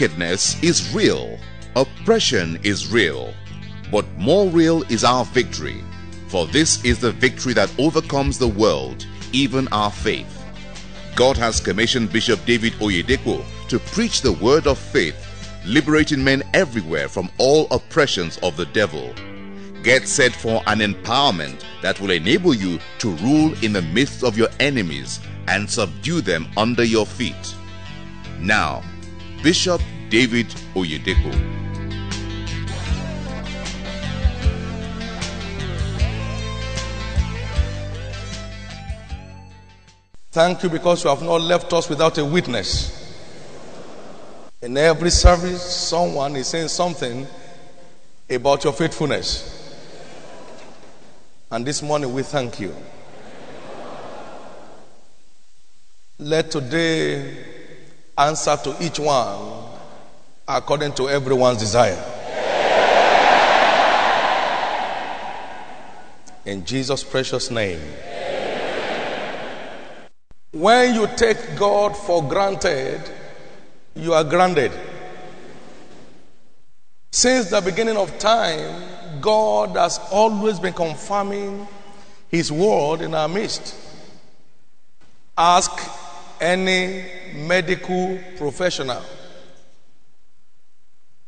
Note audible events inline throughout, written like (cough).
Wickedness is real, oppression is real, but more real is our victory. For this is the victory that overcomes the world, even our faith. God has commissioned Bishop David Oyedepo to preach the word of faith, liberating men everywhere from all oppressions of the devil. Get set for an empowerment that will enable you to rule in the midst of your enemies and subdue them under your feet. Now, Bishop David Oyedepo. Thank you because you have not left us without a witness. In every service, someone is saying something about your faithfulness. And this morning, we thank you. Let today answer to each one according to everyone's desire. In Jesus' precious name. When you take God for granted, you are granted. Since the beginning of time, God has always been confirming His word in our midst. Ask any medical professional.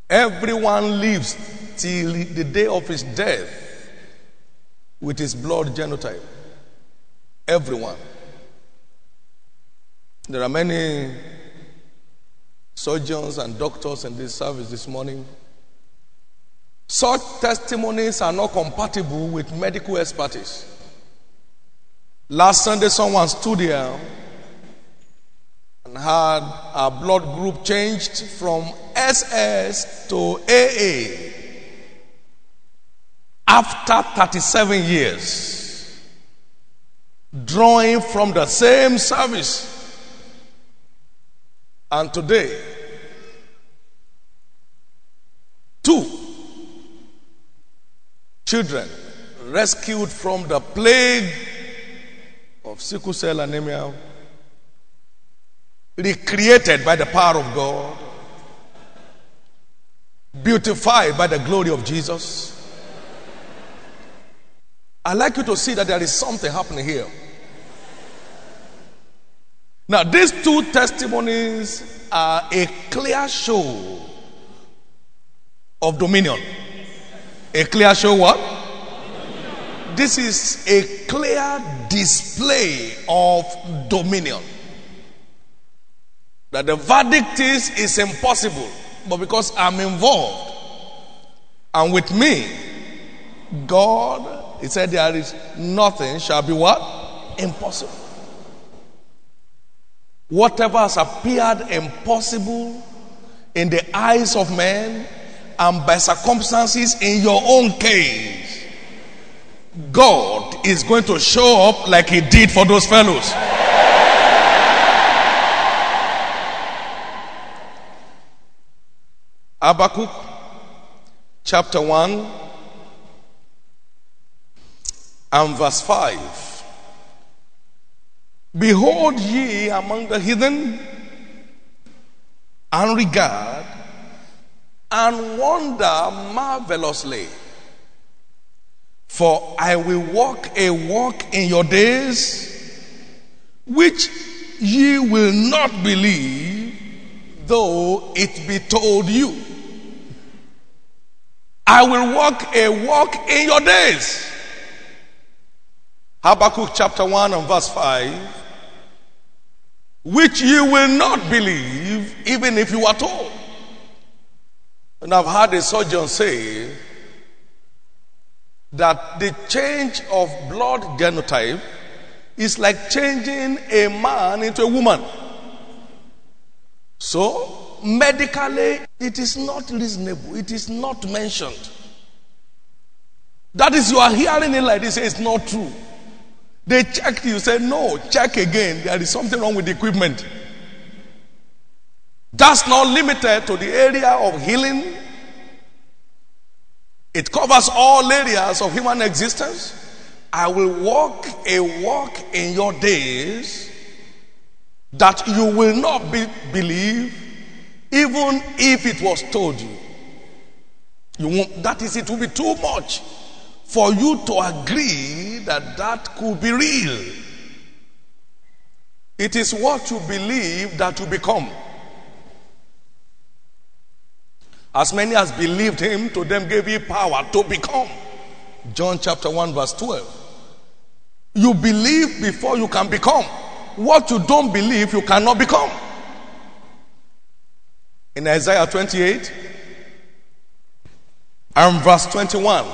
Everyone lives till the day of his death with his blood genotype. Everyone. There are many surgeons and doctors in this service this morning. Such testimonies are not compatible with medical expertise. Last Sunday, someone stood here and had our blood group changed from SS to AA after 37 years, drawing from the same service. And today, two children rescued from the plague of sickle cell anemia recreated by the power of God, beautified by the glory of Jesus. i like you to see that there is something happening here. Now, these two testimonies are a clear show of dominion. A clear show what? This is a clear display of dominion. That the verdict is is impossible, but because I'm involved and with me, God, He said there is nothing shall be what? Impossible. Whatever has appeared impossible in the eyes of men and by circumstances in your own case, God is going to show up like He did for those fellows. Habakkuk chapter 1 and verse 5. Behold ye among the heathen and regard and wonder marvelously. For I will walk a walk in your days which ye will not believe, though it be told you. I will walk a walk in your days. Habakkuk chapter 1 and verse 5. Which you will not believe, even if you are told. And I've heard a surgeon say that the change of blood genotype is like changing a man into a woman. So, medically, it is not reasonable. It is not mentioned. That is, you are hearing it like this, it's not true. They checked you, say, no, check again. There is something wrong with the equipment. That's not limited to the area of healing. It covers all areas of human existence. I will walk a walk in your days that you will not be, believe Even if it was told you, you won't, that is, it will be too much for you to agree that that could be real. It is what you believe that you become. As many as believed him, to them gave he power to become. John chapter 1, verse 12. You believe before you can become. What you don't believe, you cannot become. In Isaiah 28 and verse 21.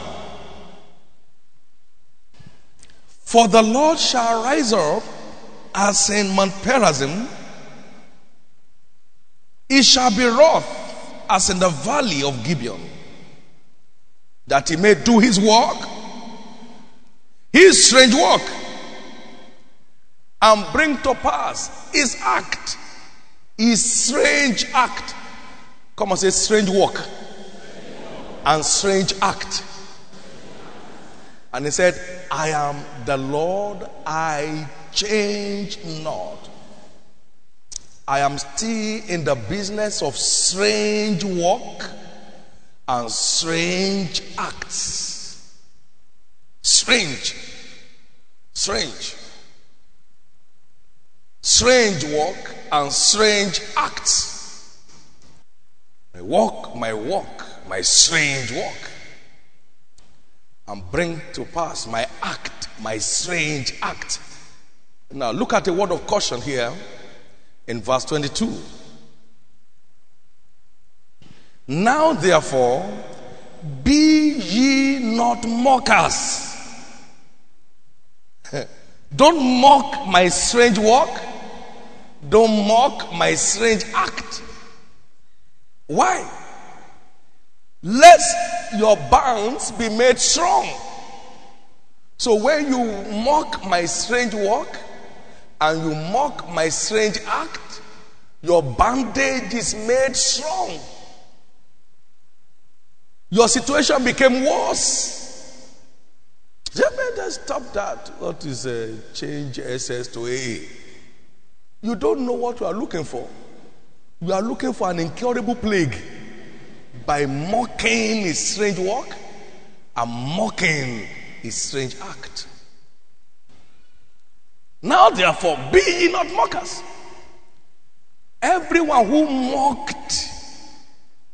For the Lord shall rise up as in Mount Perazim, he shall be wroth as in the valley of Gibeon, that he may do his work, his strange work, and bring to pass his act, his strange act. Come on, say strange work and strange act. And he said, I am the Lord, I change not. I am still in the business of strange work and strange acts. Strange. Strange. Strange work and strange acts. My walk, my walk, my strange walk. And bring to pass my act, my strange act. Now look at the word of caution here in verse 22. Now, therefore, be ye not mockers. (laughs) Don't mock my strange walk. Don't mock my strange act. Why? Lest your bounds be made strong. So when you mock my strange walk, and you mock my strange act, your bandage is made strong. Your situation became worse. Just stop that. What is a change SS to AA? You don't know what you are looking for. You are looking for an incurable plague by mocking his strange work and mocking his strange act. Now, therefore, be ye not mockers. Everyone who mocked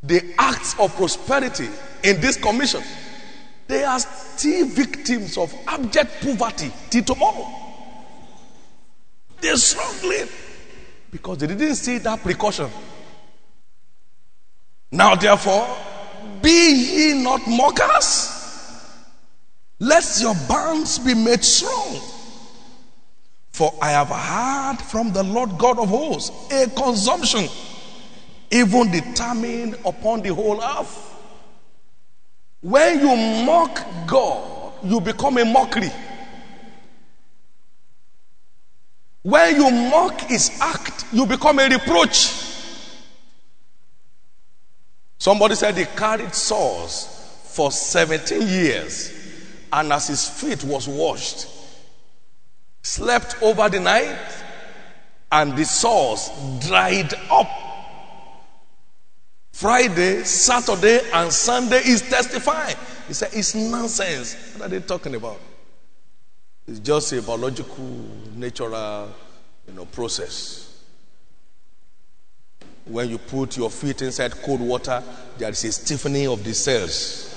the acts of prosperity in this commission, they are still victims of abject poverty till tomorrow. They're struggling because they didn't see that precaution. Now, therefore, be ye not mockers, lest your bands be made strong. For I have heard from the Lord God of hosts a consumption, even determined upon the whole earth. When you mock God, you become a mockery. When you mock his act, you become a reproach. Somebody said he carried sores for 17 years, and as his feet was washed, slept over the night, and the sores dried up. Friday, Saturday, and Sunday is testifying. He said, It's nonsense. What are they talking about? It's just a biological, natural you know, process. When you put your feet inside cold water, there is a stiffening of the cells.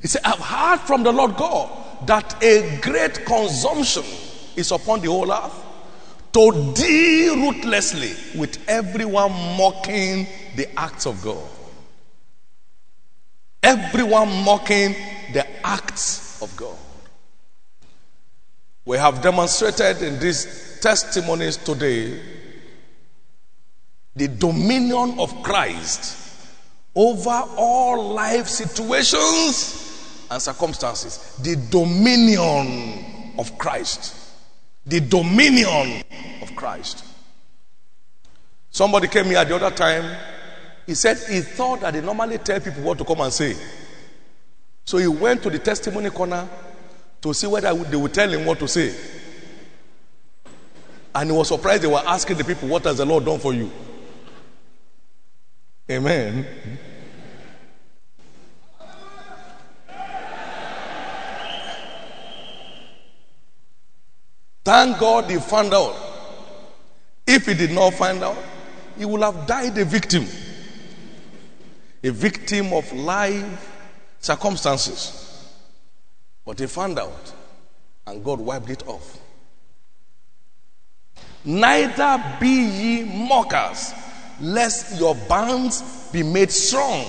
He said, I've heard from the Lord God that a great consumption is upon the whole earth to deal ruthlessly with everyone mocking the acts of God. Everyone mocking the acts of God. We have demonstrated in these testimonies today the dominion of Christ over all life situations and circumstances. The dominion of Christ. The dominion of Christ. Somebody came here at the other time. He said he thought that they normally tell people what to come and say. So he went to the testimony corner to see whether they would tell him what to say. And he was surprised they were asking the people, What has the Lord done for you? Amen. Thank God he found out. If he did not find out, he would have died a victim. A victim of life circumstances. But he found out, and God wiped it off. Neither be ye mockers, lest your bands be made strong.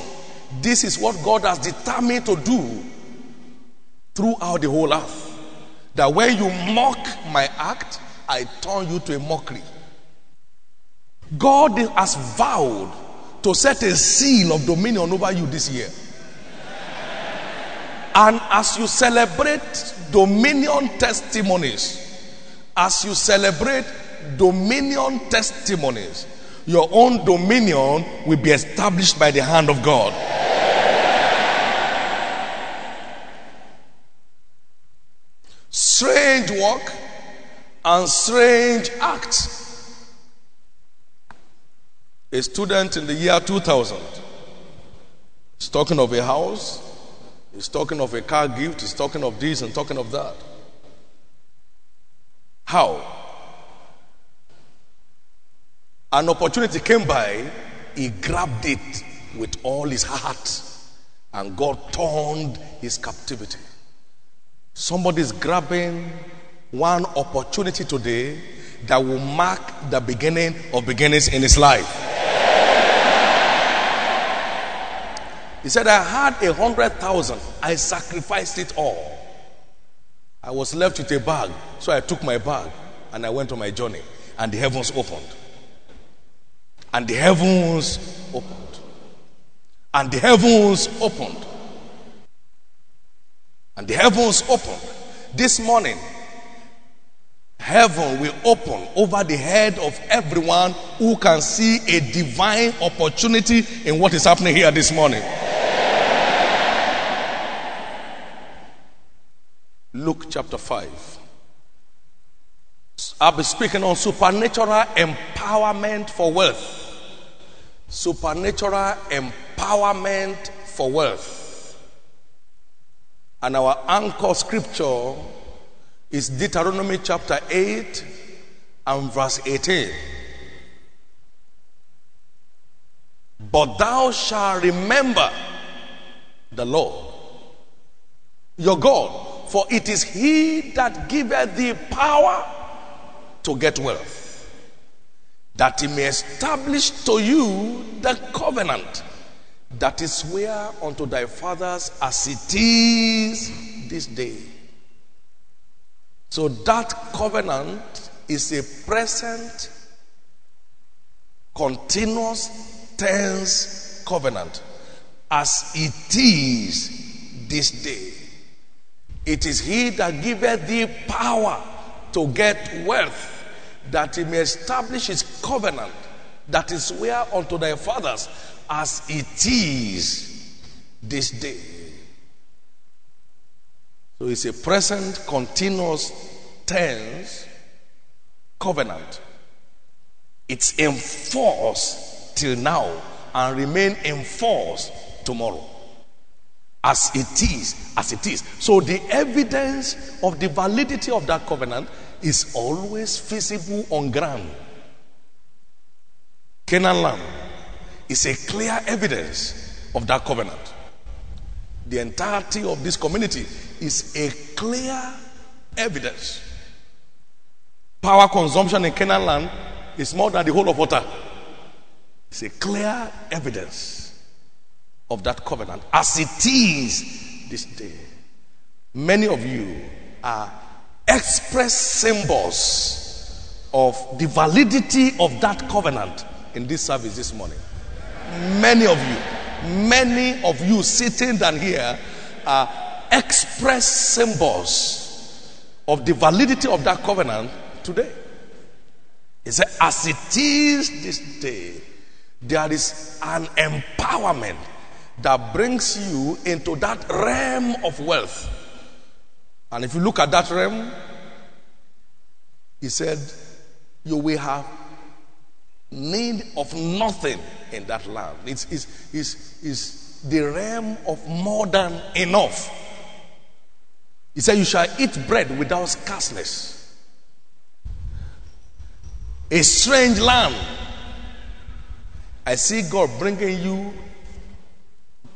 This is what God has determined to do throughout the whole earth. That when you mock my act, I turn you to a mockery. God has vowed to set a seal of dominion over you this year. And as you celebrate dominion testimonies, as you celebrate dominion testimonies, your own dominion will be established by the hand of God. Strange work and strange act. A student in the year 2000 is talking of a house He's talking of a car gift, he's talking of this and talking of that. How? An opportunity came by, he grabbed it with all his heart, and God turned his captivity. Somebody's grabbing one opportunity today that will mark the beginning of beginnings in his life. He said, I had a hundred thousand. I sacrificed it all. I was left with a bag. So I took my bag and I went on my journey. And the heavens opened. And the heavens opened. And the heavens opened. And the heavens opened. This morning, heaven will open over the head of everyone who can see a divine opportunity in what is happening here this morning. Luke chapter 5. I'll be speaking on supernatural empowerment for wealth. Supernatural empowerment for wealth. And our anchor scripture is Deuteronomy chapter 8 and verse 18. But thou shalt remember the Lord, your God for it is he that giveth thee power to get wealth, that he may establish to you the covenant that is swear unto thy fathers as it is this day. So that covenant is a present, continuous, tense covenant as it is this day. It is he that giveth thee power to get wealth, that he may establish his covenant, that is where unto thy fathers, as it is this day. So it's a present, continuous tense covenant. It's enforced till now and remain enforced tomorrow as it is, as it is. So the evidence of the validity of that covenant is always visible on ground. Canaan land is a clear evidence of that covenant. The entirety of this community is a clear evidence. Power consumption in Canaan land is more than the whole of Ota. It's a clear evidence of that covenant as it is this day. Many of you are express symbols of the validity of that covenant in this service this morning. Many of you, many of you sitting down here are express symbols of the validity of that covenant today. He said, as it is this day, there is an empowerment that brings you into that realm of wealth. And if you look at that realm, he said, You will have need of nothing in that land. It's, it's, it's, it's the realm of more than enough. He said, You shall eat bread without scarceness. A strange land. I see God bringing you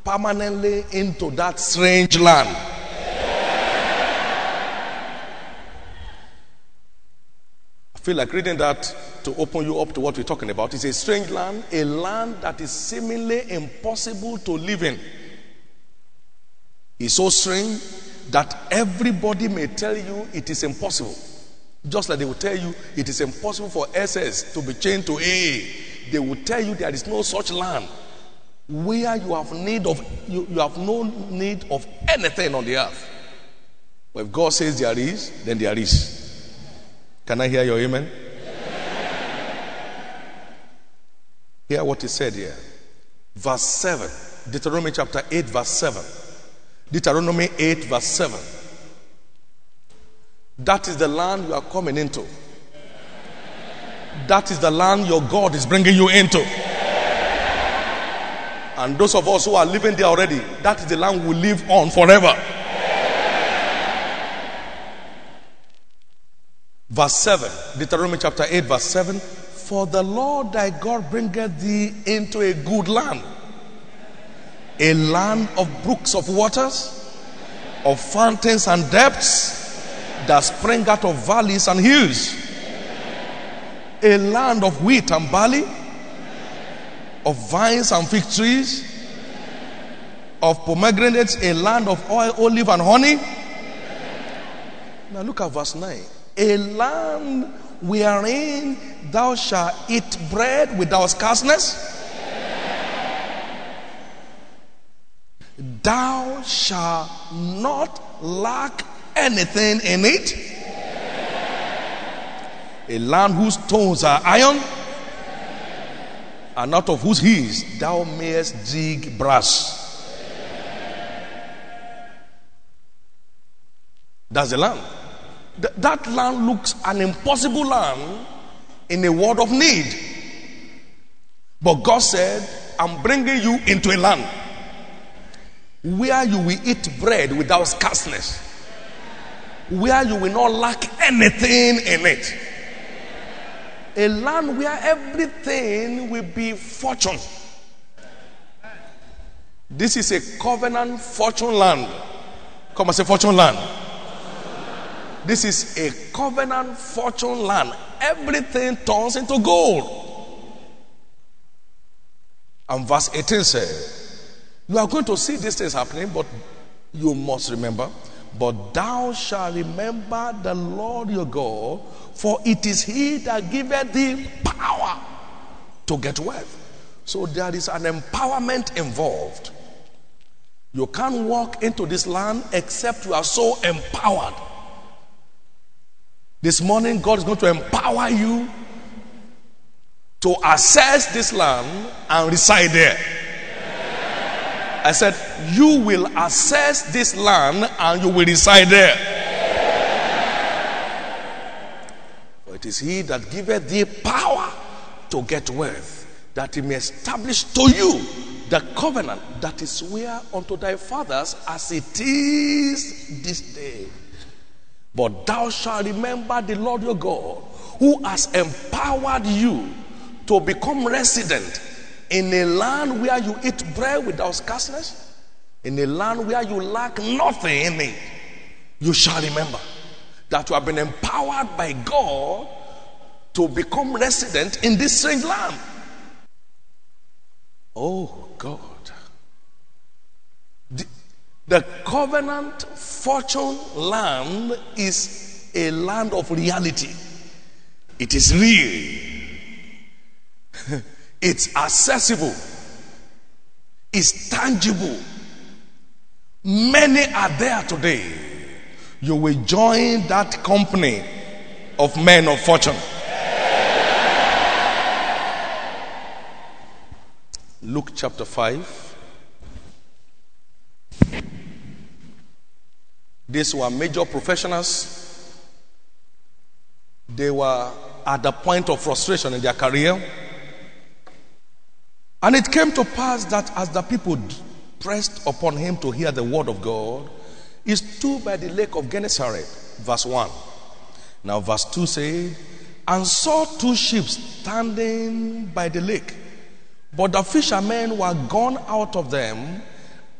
permanently into that strange land. Feel like reading that to open you up to what we're talking about. It's a strange land, a land that is seemingly impossible to live in. It's so strange that everybody may tell you it is impossible. Just like they will tell you it is impossible for SS to be chained to A. They will tell you there is no such land where you have need of you, you have no need of anything on the earth. But if God says there is, then there is. Can I hear your amen? Hear what he said here. Verse 7. Deuteronomy chapter 8, verse 7. Deuteronomy 8, verse 7. That is the land you are coming into. That is the land your God is bringing you into. And those of us who are living there already, that is the land we live on forever. Verse 7, Deuteronomy chapter 8, verse 7 For the Lord thy God bringeth thee into a good land, a land of brooks of waters, of fountains and depths that spring out of valleys and hills, a land of wheat and barley, of vines and fig trees, of pomegranates, a land of oil, olive, and honey. Now look at verse 9. A land wherein thou shalt eat bread without scarceness. Thou shalt not lack anything in it. A land whose stones are iron, and out of whose heels thou mayest dig brass. That's the land. Th- that land looks an impossible land in a world of need. But God said, I'm bringing you into a land where you will eat bread without scarceness, where you will not lack anything in it. A land where everything will be fortune. This is a covenant fortune land. Come and say fortune land. This is a covenant fortune land. Everything turns into gold. And verse 18 says, You are going to see these things happening, but you must remember. But thou shalt remember the Lord your God, for it is He that giveth thee power to get wealth. So there is an empowerment involved. You can't walk into this land except you are so empowered. This morning, God is going to empower you to access this land and reside there. I said, You will access this land and you will reside there. For it is He that giveth thee power to get wealth, that He may establish to you the covenant that is swear unto thy fathers as it is this day. But thou shalt remember the Lord your God, who has empowered you to become resident in a land where you eat bread without scarceness, in a land where you lack nothing in it. You shall remember that you have been empowered by God to become resident in this strange land. Oh God. The, covenant fortune land is a land of reality. It is real. (laughs) it's accessible. It's tangible. Many are there today. You will join that company of men of fortune. Luke chapter 5. These were major professionals. They were at the point of frustration in their career. And it came to pass that as the people pressed upon him to hear the word of God, he stood by the lake of Gennesaret. Verse 1. Now, verse 2 says, And saw two ships standing by the lake. But the fishermen were gone out of them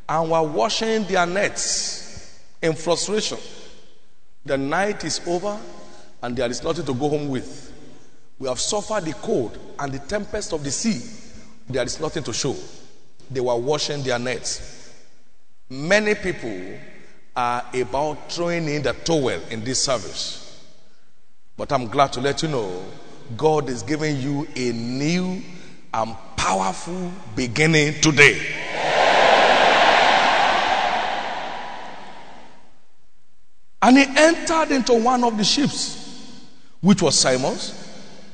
and were washing their nets in frustration. The night is over and there is nothing to go home with. We have suffered the cold and the tempest of the sea. There is nothing to show. They were washing their nets. Many people are about throwing in the towel in this service. But I'm glad to let you know God is giving you a new and powerful beginning today. And he entered into one of the ships, which was Simon's,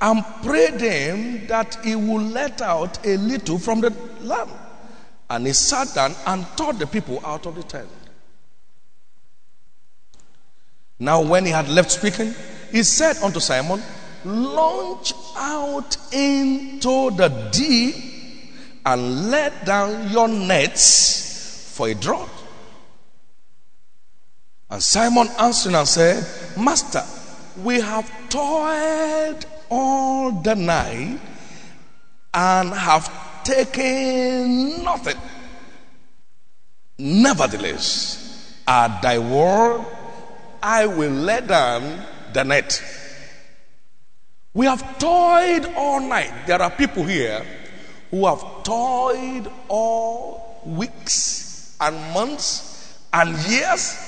and prayed him that he would let out a little from the lamb. And he sat down and taught the people out of the tent. Now, when he had left speaking, he said unto Simon, Launch out into the deep and let down your nets for a draught. And Simon answered and said, Master, we have toiled all the night and have taken nothing. Nevertheless, at thy word, I will let down the net. We have toiled all night. There are people here who have toiled all weeks and months and years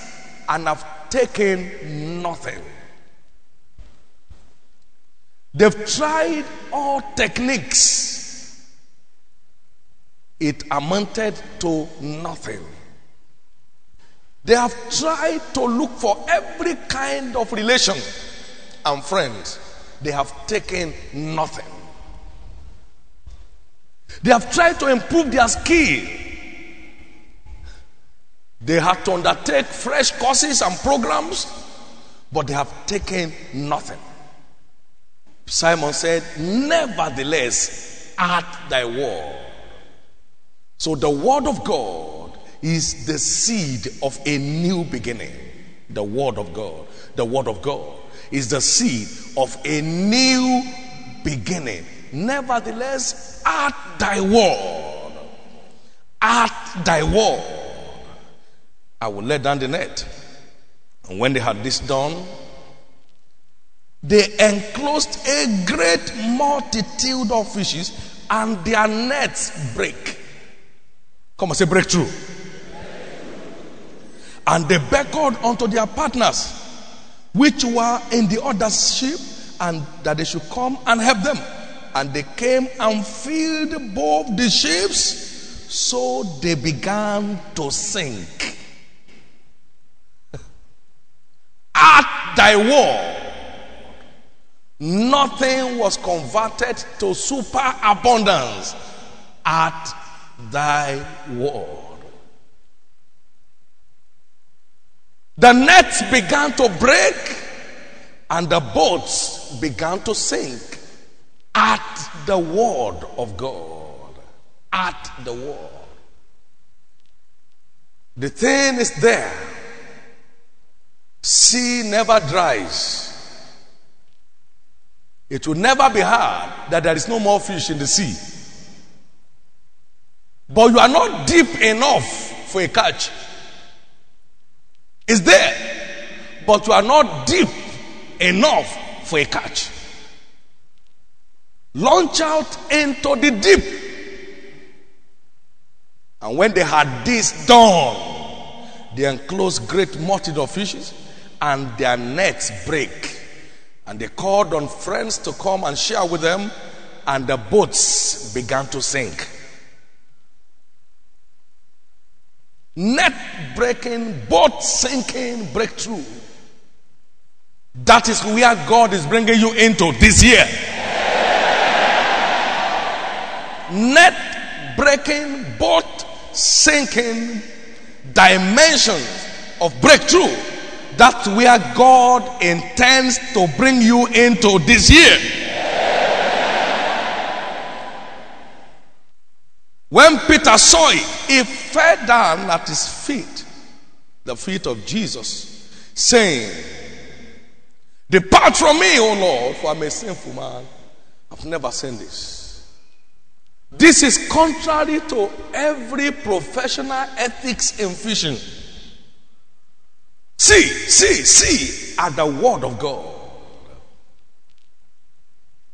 and have taken nothing. They've tried all techniques. It amounted to nothing. They have tried to look for every kind of relation and friends. They have taken nothing. They have tried to improve their skill. They had to undertake fresh courses and programs, but they have taken nothing. Simon said, Nevertheless, at thy word. So the word of God is the seed of a new beginning. The word of God. The word of God is the seed of a new beginning. Nevertheless, at thy word, at thy word, I will let down the net. And when they had this done, they enclosed a great multitude of fishes, and their nets break. Come on, say breakthrough. And they beckoned unto their partners, which were in the other ship, and that they should come and help them. And they came and filled both the ships, so they began to sink. At thy word, nothing was converted to superabundance. At thy word. The nets began to break and the boats began to sink at the word of God. At the word. The thing is there. Sea never dries. It will never be hard that there is no more fish in the sea. But you are not deep enough for a catch. It's there, but you are not deep enough for a catch. Launch out into the deep. And when they had this done, they enclosed great multitude of fishes, and their nets break. And they called on friends to come and share with them, and the boats began to sink. net breaking, boat sinking breakthrough. That is where God is bringing you into this year. Net breaking, boat sinking dimensions of breakthrough That's where God intends to bring you into this year. When Peter saw it, he fell down at his feet, the feet of Jesus, saying, Depart from me, O Lord, for I'm a sinful man. I've never seen this. This is contrary to every professional ethics in fishing. See, see, see at the word of God.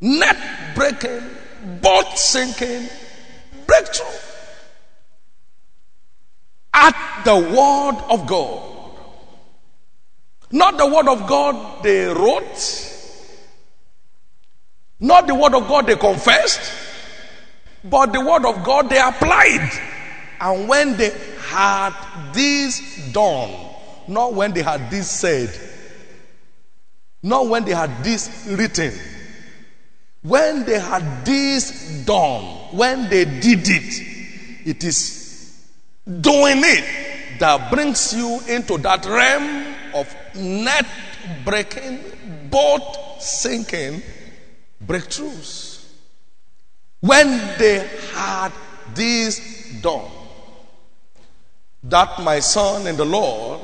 Net breaking, boat sinking, breakthrough. At the word of God. Not the word of God they wrote, not the word of God they confessed, but the word of God they applied. And when they had this done, not when they had this said, not when they had this written, when they had this done, when they did it, it is doing it that brings you into that realm of net breaking, boat sinking breakthroughs. When they had this done, that my son in the Lord,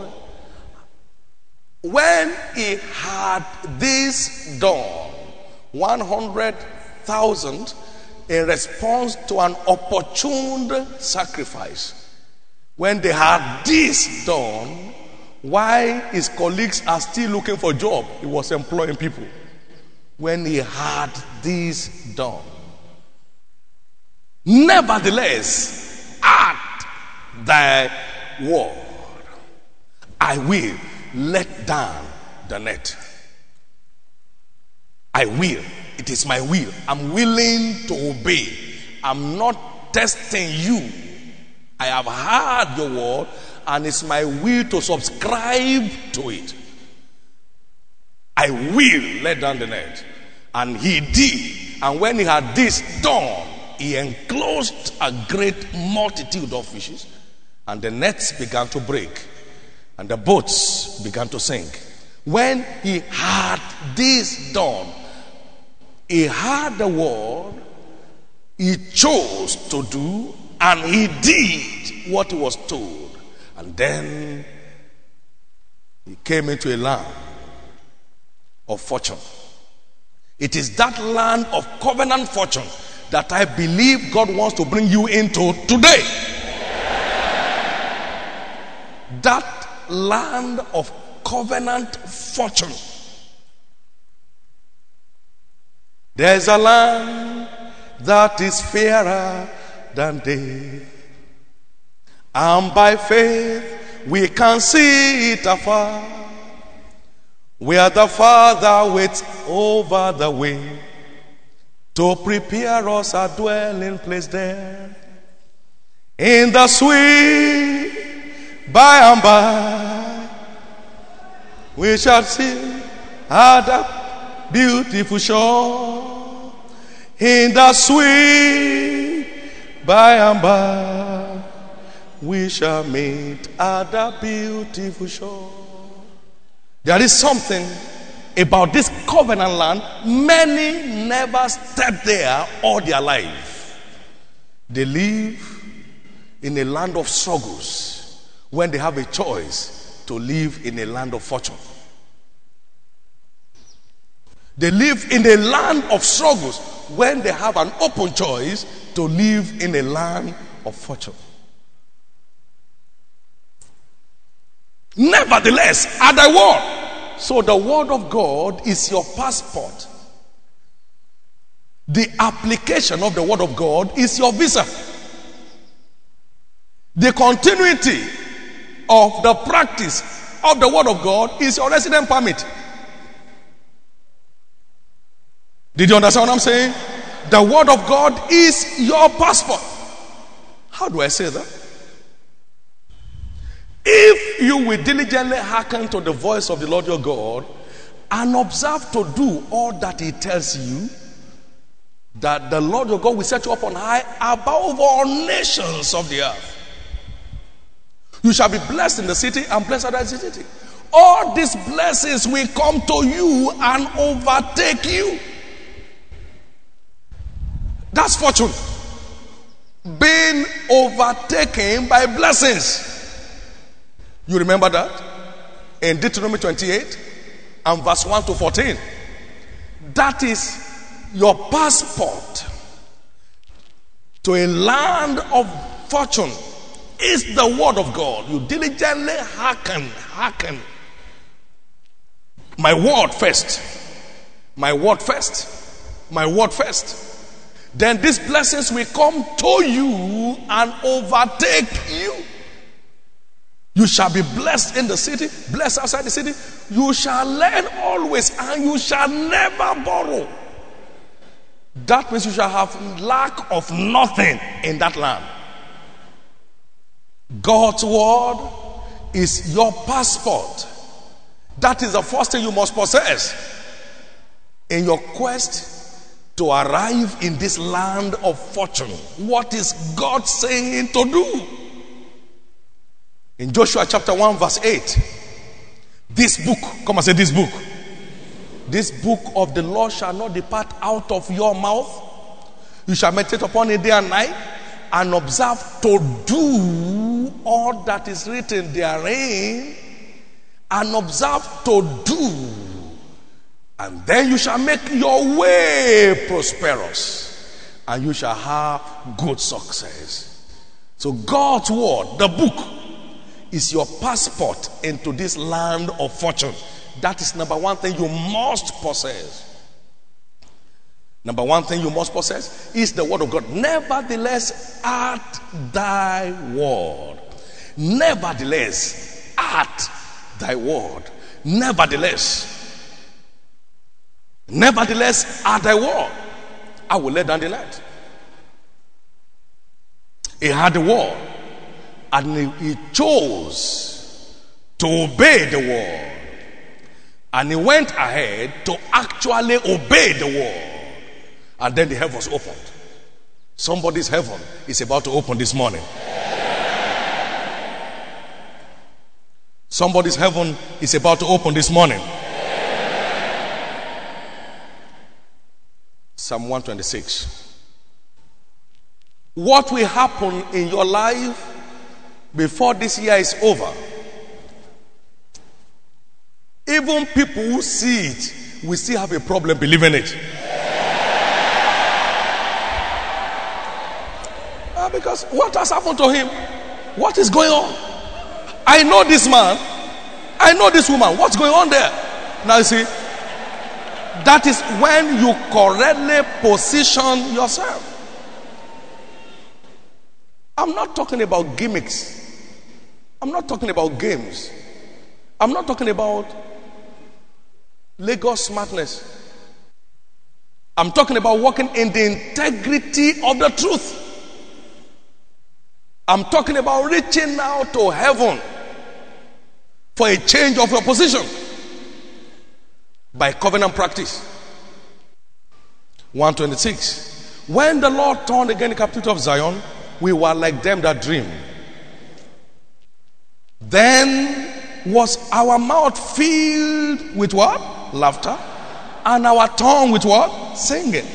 when he had this done, 100,000 in response to an opportune sacrifice. When they had this done, why his colleagues are still looking for job, he was employing people. When he had this done. Nevertheless, at thy word, I will let down the net. I will. It is my will. I'm willing to obey. I'm not testing you. I have heard your word and it's my will to subscribe to it. I will let down the net. And he did. And when he had this done, he enclosed a great multitude of fishes, and the nets began to break, and the boats began to sink. When he had this done, he had the word, he chose to do, and he did what he was told. And then he came into a land of fortune. It is that land of covenant fortune that I believe God wants to bring you into today. That land of covenant fortune. There's a land that is fairer than day. And by faith we can see it afar. Where the Father waits over the way to prepare us a dwelling place there. In the sweet by and by, we shall see that beautiful shore. In the sweet by and by, we shall meet that beautiful shore. There is something about this covenant land. Many never step there all their life. They live in a land of struggles when they have a choice to live in a land of fortune. They live in a land of struggles when they have an open choice to live in a land of fortune. Nevertheless, at the word. So the word of God is your passport. The application of the word of God is your visa. The continuity of the practice of the word of God is your resident permit. Did you understand what I'm saying? The word of God is your passport. How do I say that? If you will diligently hearken to the voice of the Lord your God and observe to do all that He tells you, that the Lord your God will set you up on high above all nations of the earth. You shall be blessed in the city and blessed outside the city. all these blessings will come to you and overtake you. That's fortune. Being overtaken by blessings. You remember that? In Deuteronomy 28 and verse 1 to 14. That is your passport to a land of fortune is the word of God. You diligently hearken, hearken. My word first. My word first. My word first. Then these blessings will come to you and overtake you. You shall be blessed in the city, blessed outside the city. You shall lend always, and you shall never borrow. That means you shall have lack of nothing in that land. God's word is your passport. That is the first thing you must possess in your quest to arrive in this land of fortune. What is God saying to do? In Joshua chapter 1, verse 8, this book, come and say, This book. This book of the law shall not depart out of your mouth. You shall meditate upon it day and night and observe to do all that is written therein and observe to do. And then you shall make your way prosperous and you shall have good success. So, God's word, the book, is your passport into this land of fortune. That is number one thing you must possess. Number one thing you must possess is the word of God. Nevertheless, at thy word. Nevertheless, at thy word. Nevertheless. Nevertheless, at thy word. I will let down the net. He had the word and he, he chose to obey the word. And he went ahead to actually obey the word. And then the heaven was opened. Somebody's heaven is about to open this morning. Somebody's heaven is about to open this morning. Psalm 126. What will happen in your life before this year is over? Even people who see it will still have a problem believing it. What has happened to him? What is going on? I know this man. I know this woman. What's going on there? Now you see, that is when you correctly position yourself. I'm not talking about gimmicks. I'm not talking about games. I'm not talking about Lagos smartness. I'm talking about walking in the integrity of the truth. I'm talking about reaching out to heaven for a change of your position by covenant practice. 126. When the Lord turned again the captivity of Zion, we were like them that dream. Then was our mouth filled with what? Laughter. And our tongue with what? Singing.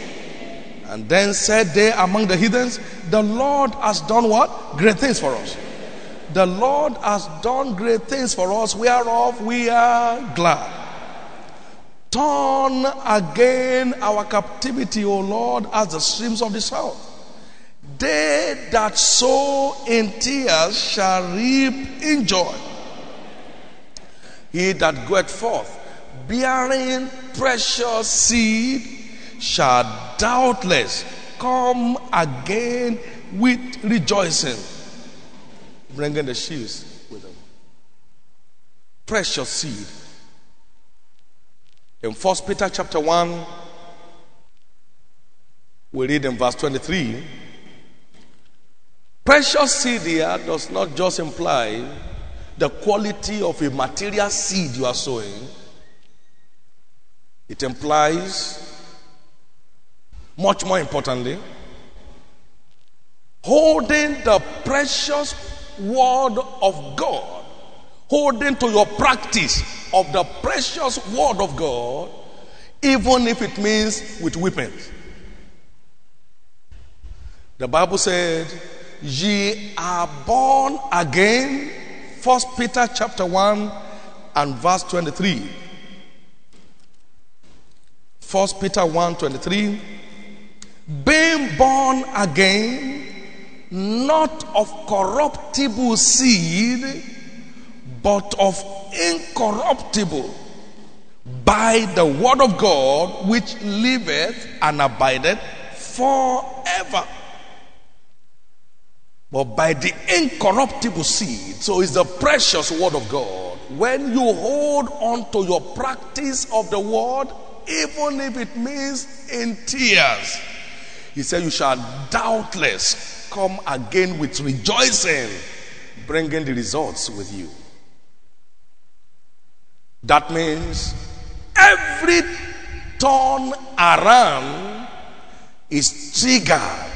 And then said they among the heathens, The Lord has done what? Great things for us. The Lord has done great things for us, whereof we are glad. Turn again our captivity, O Lord, as the streams of the south. They that sow in tears shall reap in joy. He that goeth forth bearing precious seed shall doubtless come again with rejoicing, bringing the sheaves with them. Precious seed. In First Peter chapter 1, we read in verse 23 Precious seed here does not just imply the quality of a material seed you are sowing, it implies, much more importantly, holding the precious word of God, holding to your practice of the precious word of God, even if it means with weapons. The Bible said, Ye are born again. First Peter chapter 1 and verse 23. First Peter 1 23. Being born again, not of corruptible seed, but of incorruptible, by the word of God which liveth and abideth forever. But by the incorruptible seed, so is the precious word of God. When you hold on to your practice of the word, even if it means in tears, he said, You shall doubtless come again with rejoicing, bringing the results with you. That means every turn around is triggered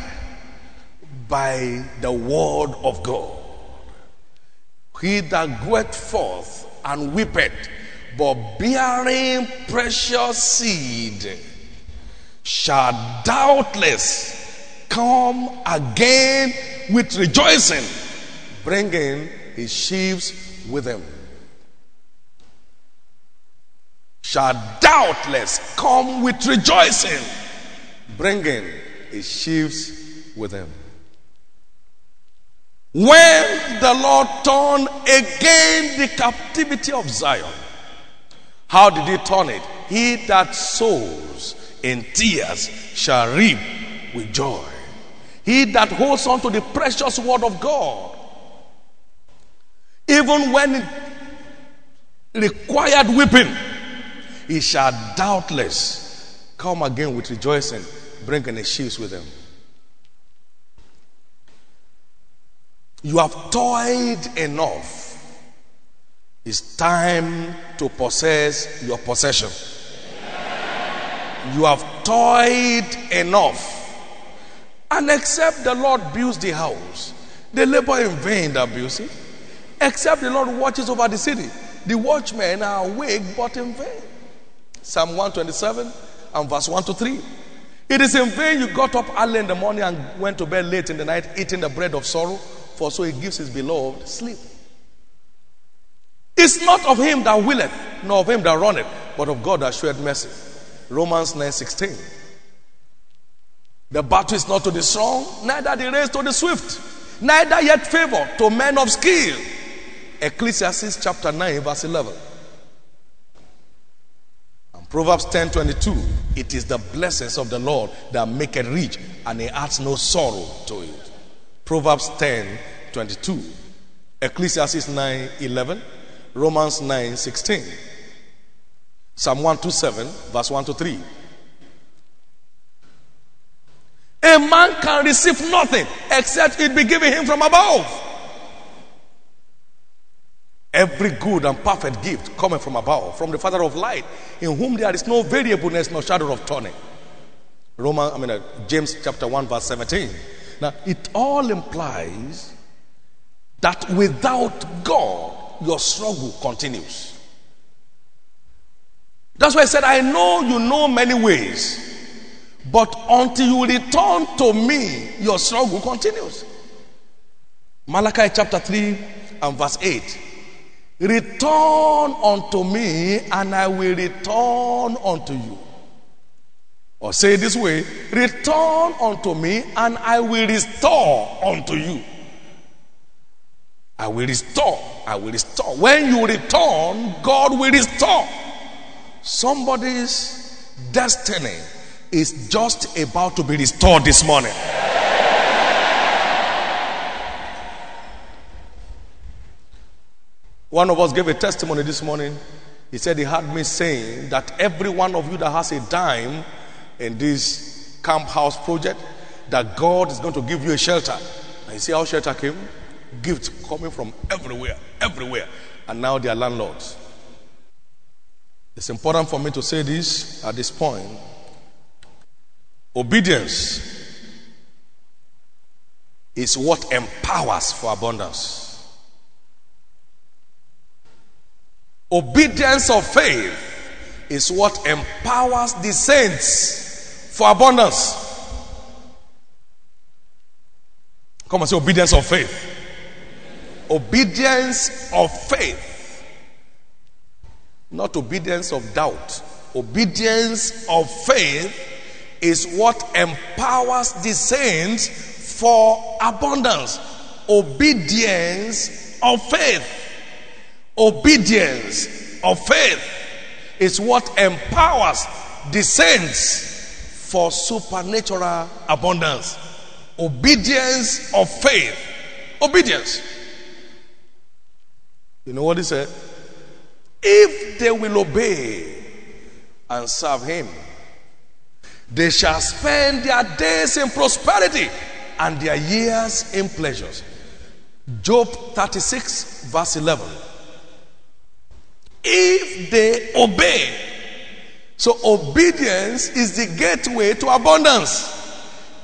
by the word of God. He that goeth forth and weepeth, but bearing precious seed, shall doubtless come again with rejoicing, bringing his sheaves with him. Shall doubtless come with rejoicing, bringing his sheaves with him. When the Lord turned again the captivity of Zion, how did he turn it? He that sows in tears shall reap with joy. He that holds on to the precious word of God, even when required weeping, he shall doubtless come again with rejoicing, bringing his sheaves with him. You have toiled enough. It's time to possess your possession. You have toiled enough. And except the Lord builds the house, they labor in vain that builds it. Except the Lord watches over the city, the watchmen are awake but in vain. Psalm 127 and verse 1 to 3. It is in vain you got up early in the morning and went to bed late in the night, eating the bread of sorrow, for so he gives his beloved sleep. It's not of him that willeth, nor of him that runneth, but of God that showeth mercy. Romans 9 16. The battle is not to the strong, neither the race to the swift, neither yet favor to men of skill. Ecclesiastes chapter 9, verse 11. And Proverbs 10 22. It is the blessings of the Lord that make it rich, and he adds no sorrow to it. Proverbs 10 22. Ecclesiastes 9 11. Romans 9 16. Psalm 127, verse 1 to 3. A man can receive nothing except it be given him from above. Every good and perfect gift coming from above, from the Father of light, in whom there is no variableness, no shadow of turning. Roman, I mean, uh, James chapter 1, verse 17. Now, it all implies that without God, your struggle continues. That's why I said, I know you know many ways, but until you return to me, your struggle continues. Malachi chapter 3 and verse 8. Return unto me, and I will return unto you. Or say this way Return unto me, and I will restore unto you. I will restore. I will restore. When you return, God will restore. Somebody's destiny is just about to be restored this morning. One of us gave a testimony this morning. He said he had me saying that every one of you that has a dime in this camp house project, that God is going to give you a shelter. And you see how shelter came? Gifts coming from everywhere, everywhere. And now they are landlords. It's important for me to say this at this point. Obedience is what empowers for abundance. Obedience of faith is what empowers the saints for abundance. Come and say obedience of faith. Obedience of faith. Not obedience of doubt. Obedience of faith is what empowers the saints for abundance. Obedience of faith. Obedience of faith is what empowers the saints for supernatural abundance. Obedience of faith. Obedience. You know what he said? If they will obey and serve him, they shall spend their days in prosperity and their years in pleasures. Job 36, verse 11. If they obey, so obedience is the gateway to abundance.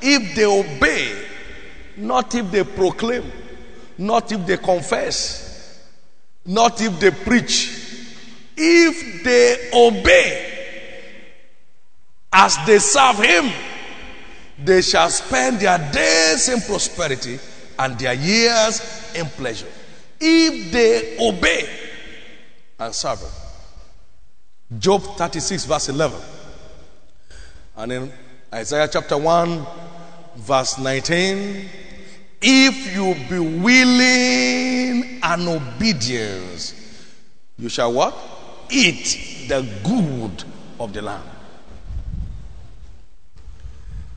If they obey, not if they proclaim, not if they confess, not if they preach. If they obey, as they serve him, they shall spend their days in prosperity and their years in pleasure. If they obey and serve him. Job 36, verse 11. And in Isaiah chapter 1, verse 19. If you be willing and obedience, you shall what? Eat the good of the land.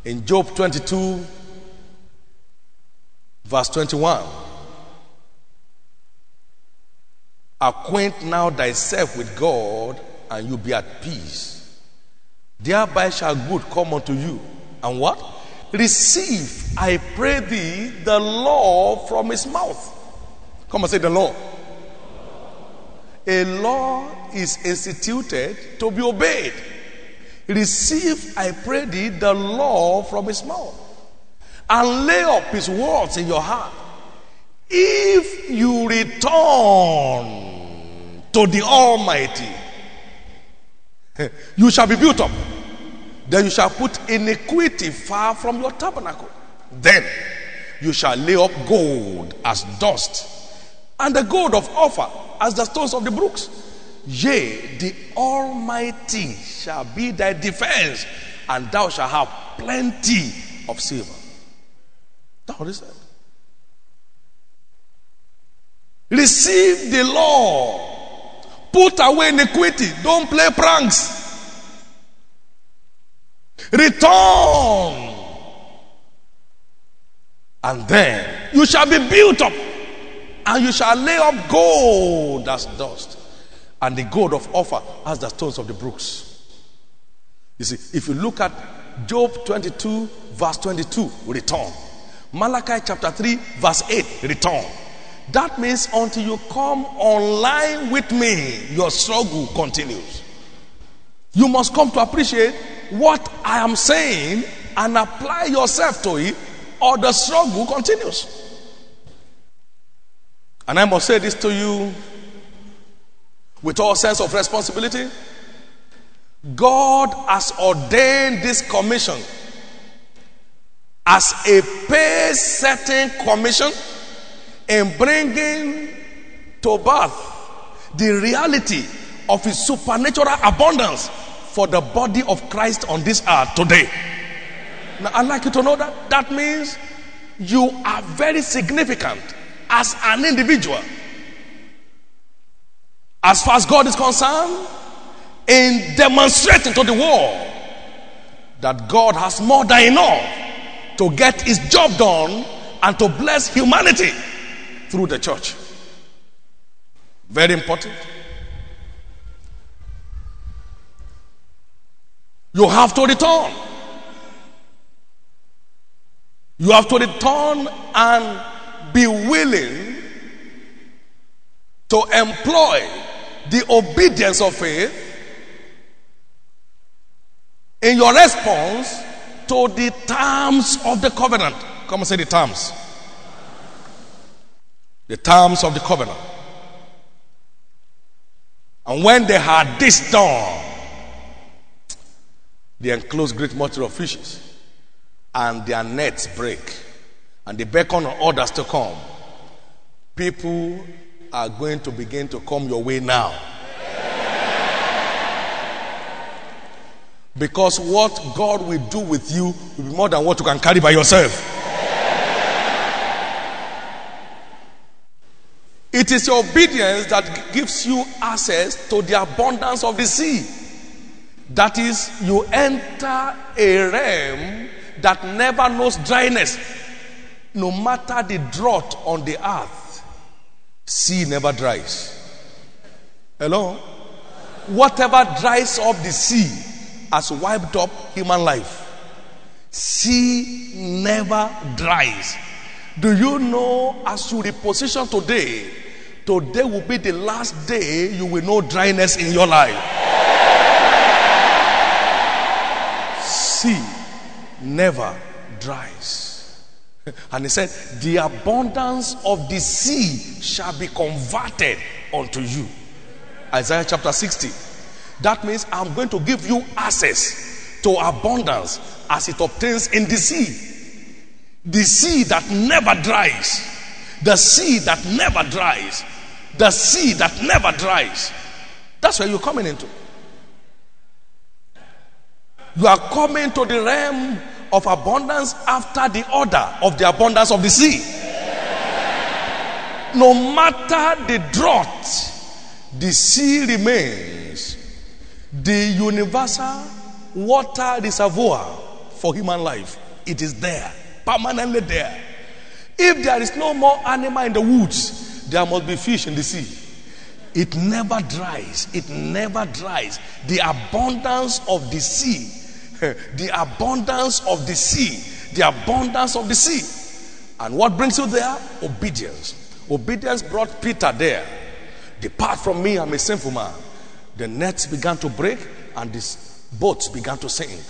In Job 22, verse 21, acquaint now thyself with God, and you be at peace. Thereby shall good come unto you. And what? Receive, I pray thee, the law from his mouth. Come and say the law. A law is instituted to be obeyed. Receive, I pray thee, the law from his mouth, and lay up his words in your heart. If you return to the Almighty, (laughs) you shall be built up. Then you shall put iniquity far from your tabernacle. Then you shall lay up gold as dust, and the gold of Ophir as the stones of the brooks. Yea, the Almighty shall be thy defense, and thou shalt have plenty of silver. That's what he said. Receive the law. Put away iniquity. Don't play pranks. Return. And then you shall be built up, and you shall lay up gold as dust and the gold of Ophir as the stones of the brooks. You see, if you look at Job 22, verse 22, return. Malachi chapter 3, verse 8, return. That means until you come online with me, your struggle continues. You must come to appreciate what I am saying and apply yourself to it, or the struggle continues. And I must say this to you with all sense of responsibility. God has ordained this commission as a pay setting commission in bringing to birth the reality of his supernatural abundance for the body of Christ on this earth today. Now, I'd like you to know that that means you are very significant as an individual as far as God is concerned, in demonstrating to the world that God has more than enough to get his job done and to bless humanity through the church. Very important. You have to return. You have to return and be willing to employ the obedience of faith in your response to the terms of the covenant. Come and say the terms. The terms of the covenant. And when they had this done, they enclosed great multitude of fishes, and their nets break, and they beckon on others to come. People are going to begin to come your way now. Because what God will do with you will be more than what you can carry by yourself. It is your obedience that gives you access to the abundance of the sea. That is, you enter a realm that never knows dryness. No matter the drought on the earth, sea never dries. Hello? Whatever dries up the sea has wiped up human life. Sea never dries. Do you know as you reposition today, today will be the last day you will know dryness in your life. Sea never dries. (laughs) And he said, The abundance of the sea shall be converted unto you. Isaiah chapter 60. That means I'm going to give you access to abundance as it obtains in the sea. The sea that never dries. The sea that never dries. The sea that never dries. That's where you're coming into. You are coming to the realm of abundance after the order of the abundance of the sea. No matter the drought, the sea remains the universal water reservoir for human life. It is there, permanently there. If there is no more animal in the woods, there must be fish in the sea. It never dries. It never dries. The abundance of the sea. Eh, the abundance of the sea. The abundance of the sea. And what brings you there? Obedience. Obedience brought Peter there. Depart from me, I'm a sinful man. The nets began to break and the boats began to sink.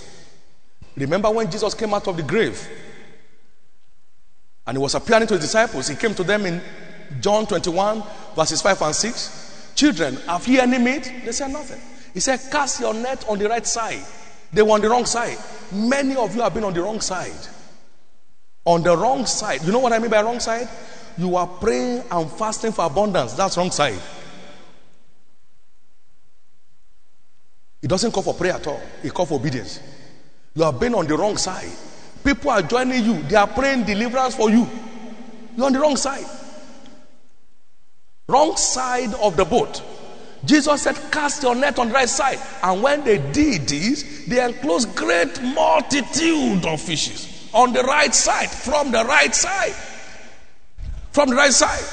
Remember when Jesus came out of the grave and he was appearing to his disciples? He came to them in John 21, verses 5 and 6. Children, have ye any meat? They said nothing. He said, Cast your net on the right side. They were on the wrong side. Many of you have been on the wrong side. On the wrong side. You know what I mean by wrong side? You are praying and fasting for abundance. That's wrong side. It doesn't call for prayer at all. It calls for obedience. You have been on the wrong side. People are joining you. They are praying deliverance for you. You're on the wrong side. Wrong side of the boat. Jesus said, Cast your net on the right side. And when they did this, they enclosed great multitude of fishes on the right side, from the right side. From the right side.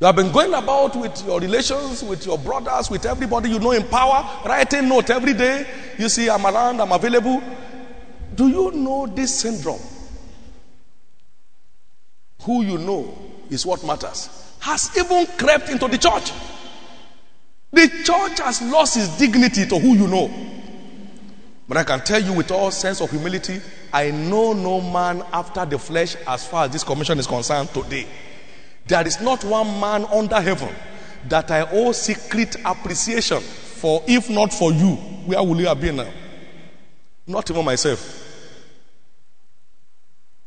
You have been going about with your relations, with your brothers, with everybody you know in power, writing note every day. You see, I'm around, I'm available. Do you know this syndrome? Who you know is what matters. Has even crept into the church. The church has lost its dignity to who you know. But I can tell you with all sense of humility, I know no man after the flesh as far as this commission is concerned today. There is not one man under heaven that I owe secret appreciation for, if not for you. Where will you have been now? Not even myself.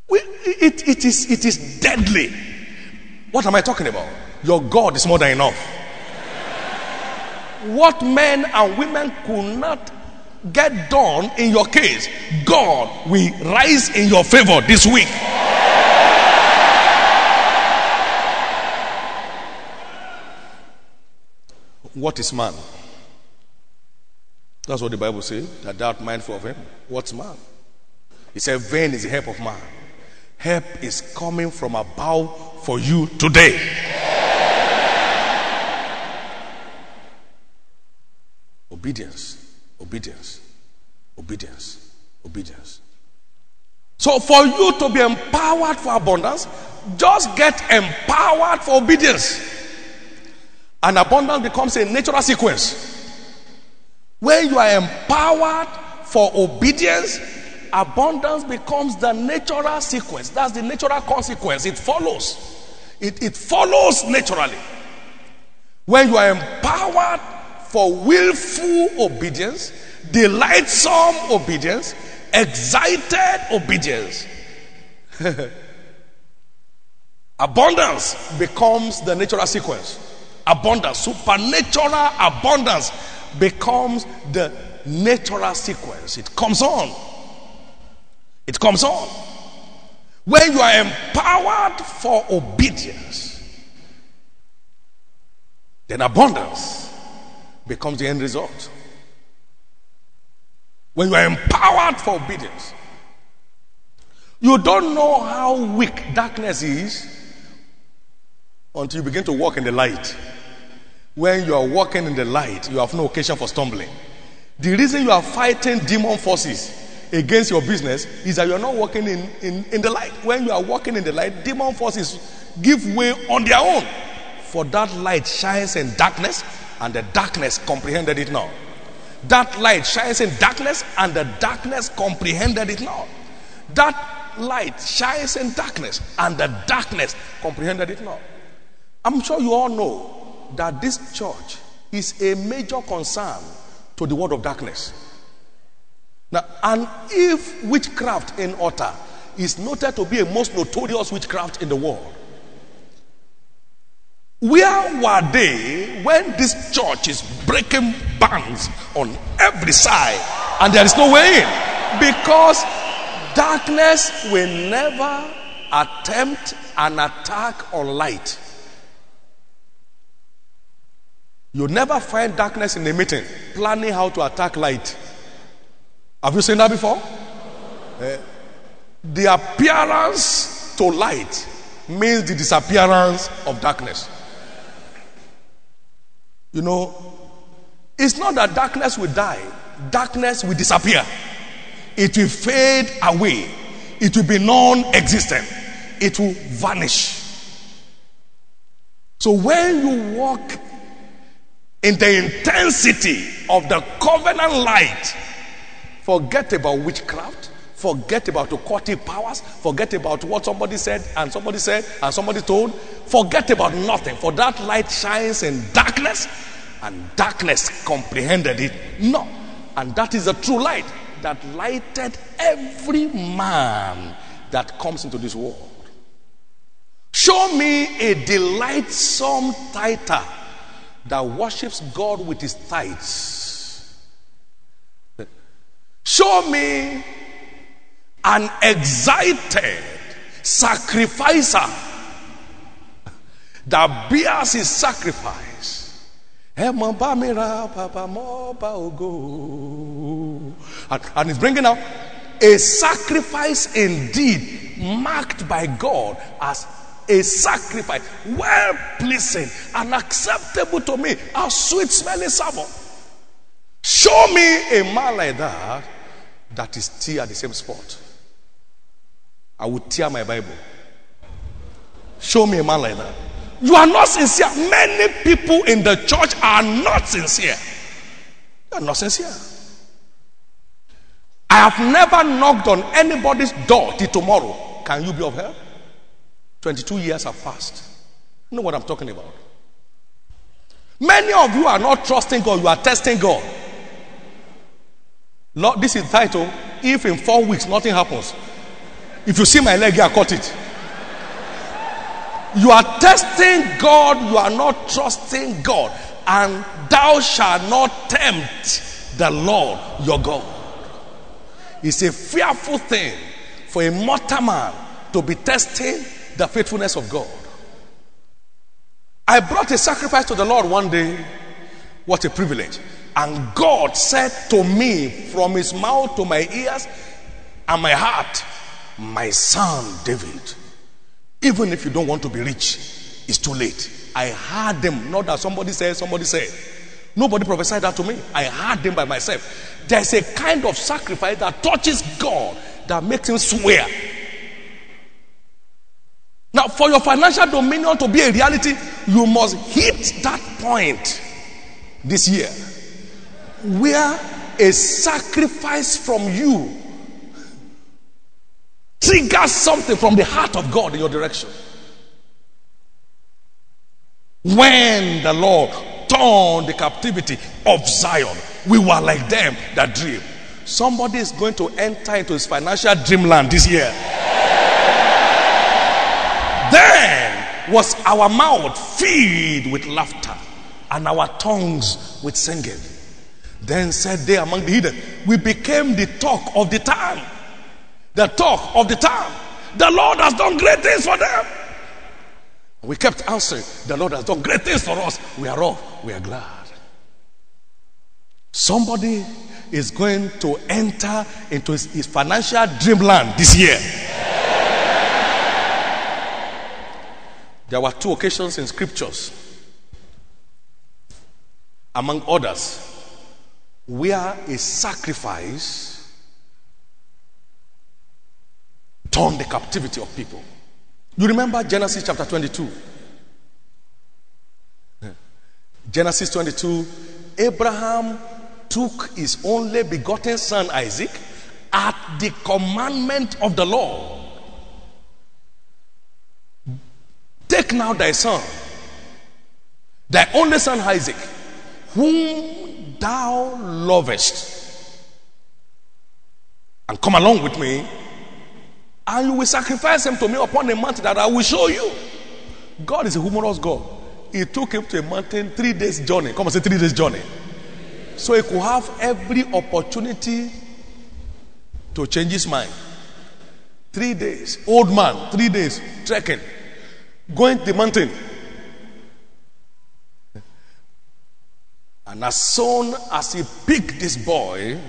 It, it, is, it is deadly. What am I talking about? Your God is more than enough. What men and women could not get done in your case, God will rise in your favor this week. What is man? That's what the Bible says. That art mindful of him. What's man? He said, Vain is the help of man. Help is coming from above for you today. Obedience, obedience, obedience, obedience. So, for you to be empowered for abundance, just get empowered for obedience. And abundance becomes a natural sequence. When you are empowered for obedience, abundance becomes the natural sequence. That's the natural consequence. It follows. It, it follows naturally. When you are empowered, for willful obedience, delightsome obedience, excited obedience, (laughs) abundance becomes the natural sequence. Abundance, supernatural abundance becomes the natural sequence. It comes on. It comes on. When you are empowered for obedience, then abundance becomes the end result. When you are empowered for obedience, you don't know how weak darkness is until you begin to walk in the light. When you are walking in the light, you have no occasion for stumbling. The reason you are fighting demon forces against your business is that you are not walking in, in, in the light. When you are walking in the light, demon forces give way on their own. For that light shines in darkness, and the darkness comprehended it not. That light shines in darkness, and the darkness comprehended it not. That light shines in darkness, and the darkness comprehended it not. I'm sure you all know that this church is a major concern to the world of darkness. Now, and if witchcraft in Ota is noted to be a most notorious witchcraft in the world, where were they when this church is breaking bands on every side and there is no way in? Because darkness will never attempt an attack on light. You never find darkness in a meeting planning how to attack light. Have you seen that before? Uh, the appearance to light means the disappearance of darkness. You know, it's not that darkness will die, darkness will disappear. It will fade away, it will be non existent, it will vanish. So when you walk in the intensity of the covenant light, forget about witchcraft, forget about occultic powers, forget about what somebody said and somebody said and somebody told, forget about nothing. For that light shines in darkness, and darkness comprehended it No. And that is the true light that lighted every man that comes into this world. Show me a delightsome tither that worships God with his tithes. Show me an excited sacrificer that bears his sacrifice. And, he's bringing out a sacrifice indeed marked by God as a sacrifice, well pleasing and acceptable to me, a sweet smelling savour. Show me a man like that that is still at the same spot. I would tear my Bible. Show me a man like that. You are not sincere. Many people in the church are not sincere. You are not sincere. I have never knocked on anybody's door till tomorrow. Can you be of help? 22 years have passed. You know what I'm talking about? Many of you are not trusting God, you are testing God. Lord, this is title. If in four weeks nothing happens, if you see my leg, I cut it. You are testing God, you are not trusting God, and thou shalt not tempt the Lord your God. It's a fearful thing for a mortal man to be testing the faithfulness of God. I brought a sacrifice to the Lord one day. What a privilege. And God said to me from his mouth to my ears and my heart, My son David, even if you don't want to be rich, it's too late. I heard them, not that somebody said, somebody said. Nobody prophesied that to me. I heard them by myself. There's a kind of sacrifice that touches God that makes him swear now, for your financial dominion to be a reality, you must hit that point this year where a sacrifice from you triggers something from the heart of God in your direction. When the Lord turn the captivity of Zion. We were like them that dream. Somebody is going to enter into his financial dreamland this year. then was our mouth filled with laughter and our tongues with singing. Then said they among the heathen, We became the talk of the town. The talk of the town. The Lord has done great things for them. We kept answering, The Lord has done great things for us. We are off. We are glad. Somebody is going to enter into his, his financial dreamland this year. There were two occasions in scriptures, among others, where a sacrifice turned the captivity of people. You remember Genesis chapter 22? Genesis 22, Abraham took his only begotten son Isaac at the commandment of the Lord. Take now thy son, thy only son Isaac, whom thou lovest, and come along with me, and you will sacrifice him to me upon a mountain that I will show you. God is a humorous God. He took him to a mountain, three days journey. Come and say three days journey. So he could have every opportunity to change his mind. Three days. Old man, three days trekking, going to the mountain. And as soon as he picked this boy,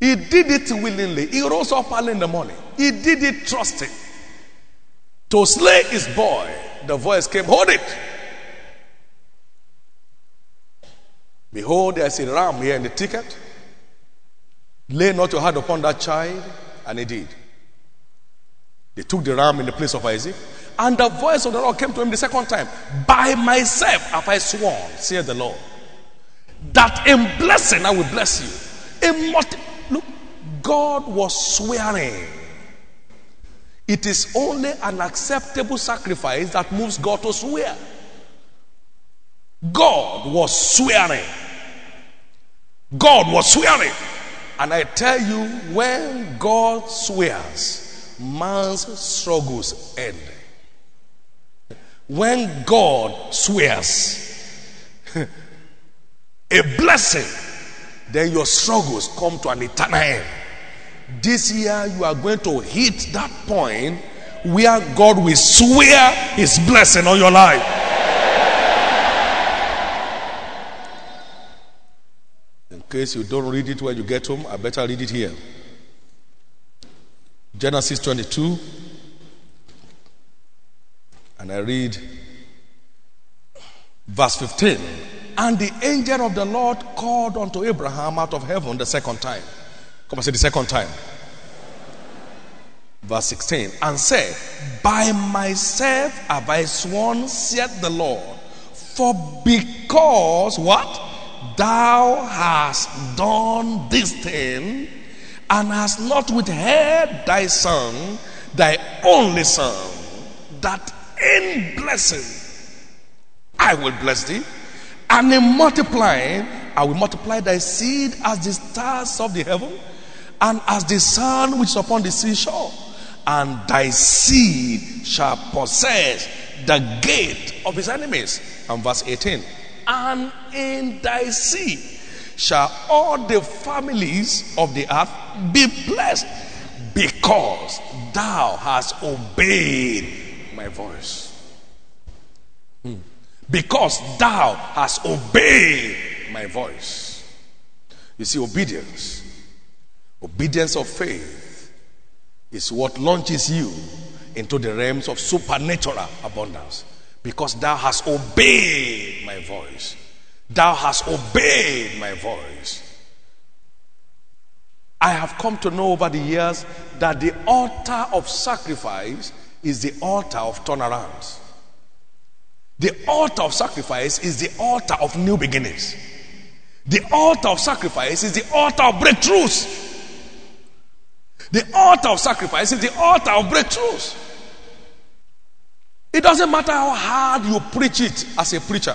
he did it willingly. He rose up early in the morning. He did it trusting. To slay his boy, the voice came, Hold it. Behold, there's a ram here in the ticket. Lay not your hand upon that child. And he did. They took the ram in the place of Isaac. And the voice of the Lord came to him the second time. By myself have I sworn, saith the Lord, that in blessing I will bless you. In multi- Look, God was swearing. It is only an acceptable sacrifice that moves God to swear. God was swearing. God was swearing. And I tell you, when God swears, man's struggles end. When God swears (laughs) a blessing, then your struggles come to an eternal end. This year, you are going to hit that point where God will swear his blessing on your life. In case you don't read it when you get home, I better read it here. Genesis 22. And I read verse 15. And the angel of the Lord called unto Abraham out of heaven the second time. Come and say the second time. Verse 16. And said, By myself have I sworn, saith the Lord, for because what? Thou hast done this thing and hast not withheld thy son, thy only son, that in blessing. I will bless thee, and in multiplying I will multiply thy seed as the stars of the heaven, and as the sun which is upon the seashore, and thy seed shall possess the gate of his enemies. And verse 18, and in thy seed shall all the families of the earth be blessed because thou hast obeyed my voice. Hmm. Because thou hast obeyed my voice. You see, obedience, obedience of faith, is what launches you into the realms of supernatural abundance. Because thou hast obeyed my voice. Thou hast obeyed my voice. I have come to know over the years that the altar of sacrifice is the altar of turnarounds. The altar of sacrifice is the altar of new beginnings. The altar of sacrifice is the altar of breakthroughs. The altar of sacrifice is the altar of breakthroughs. It doesn't matter how hard you preach it as a preacher,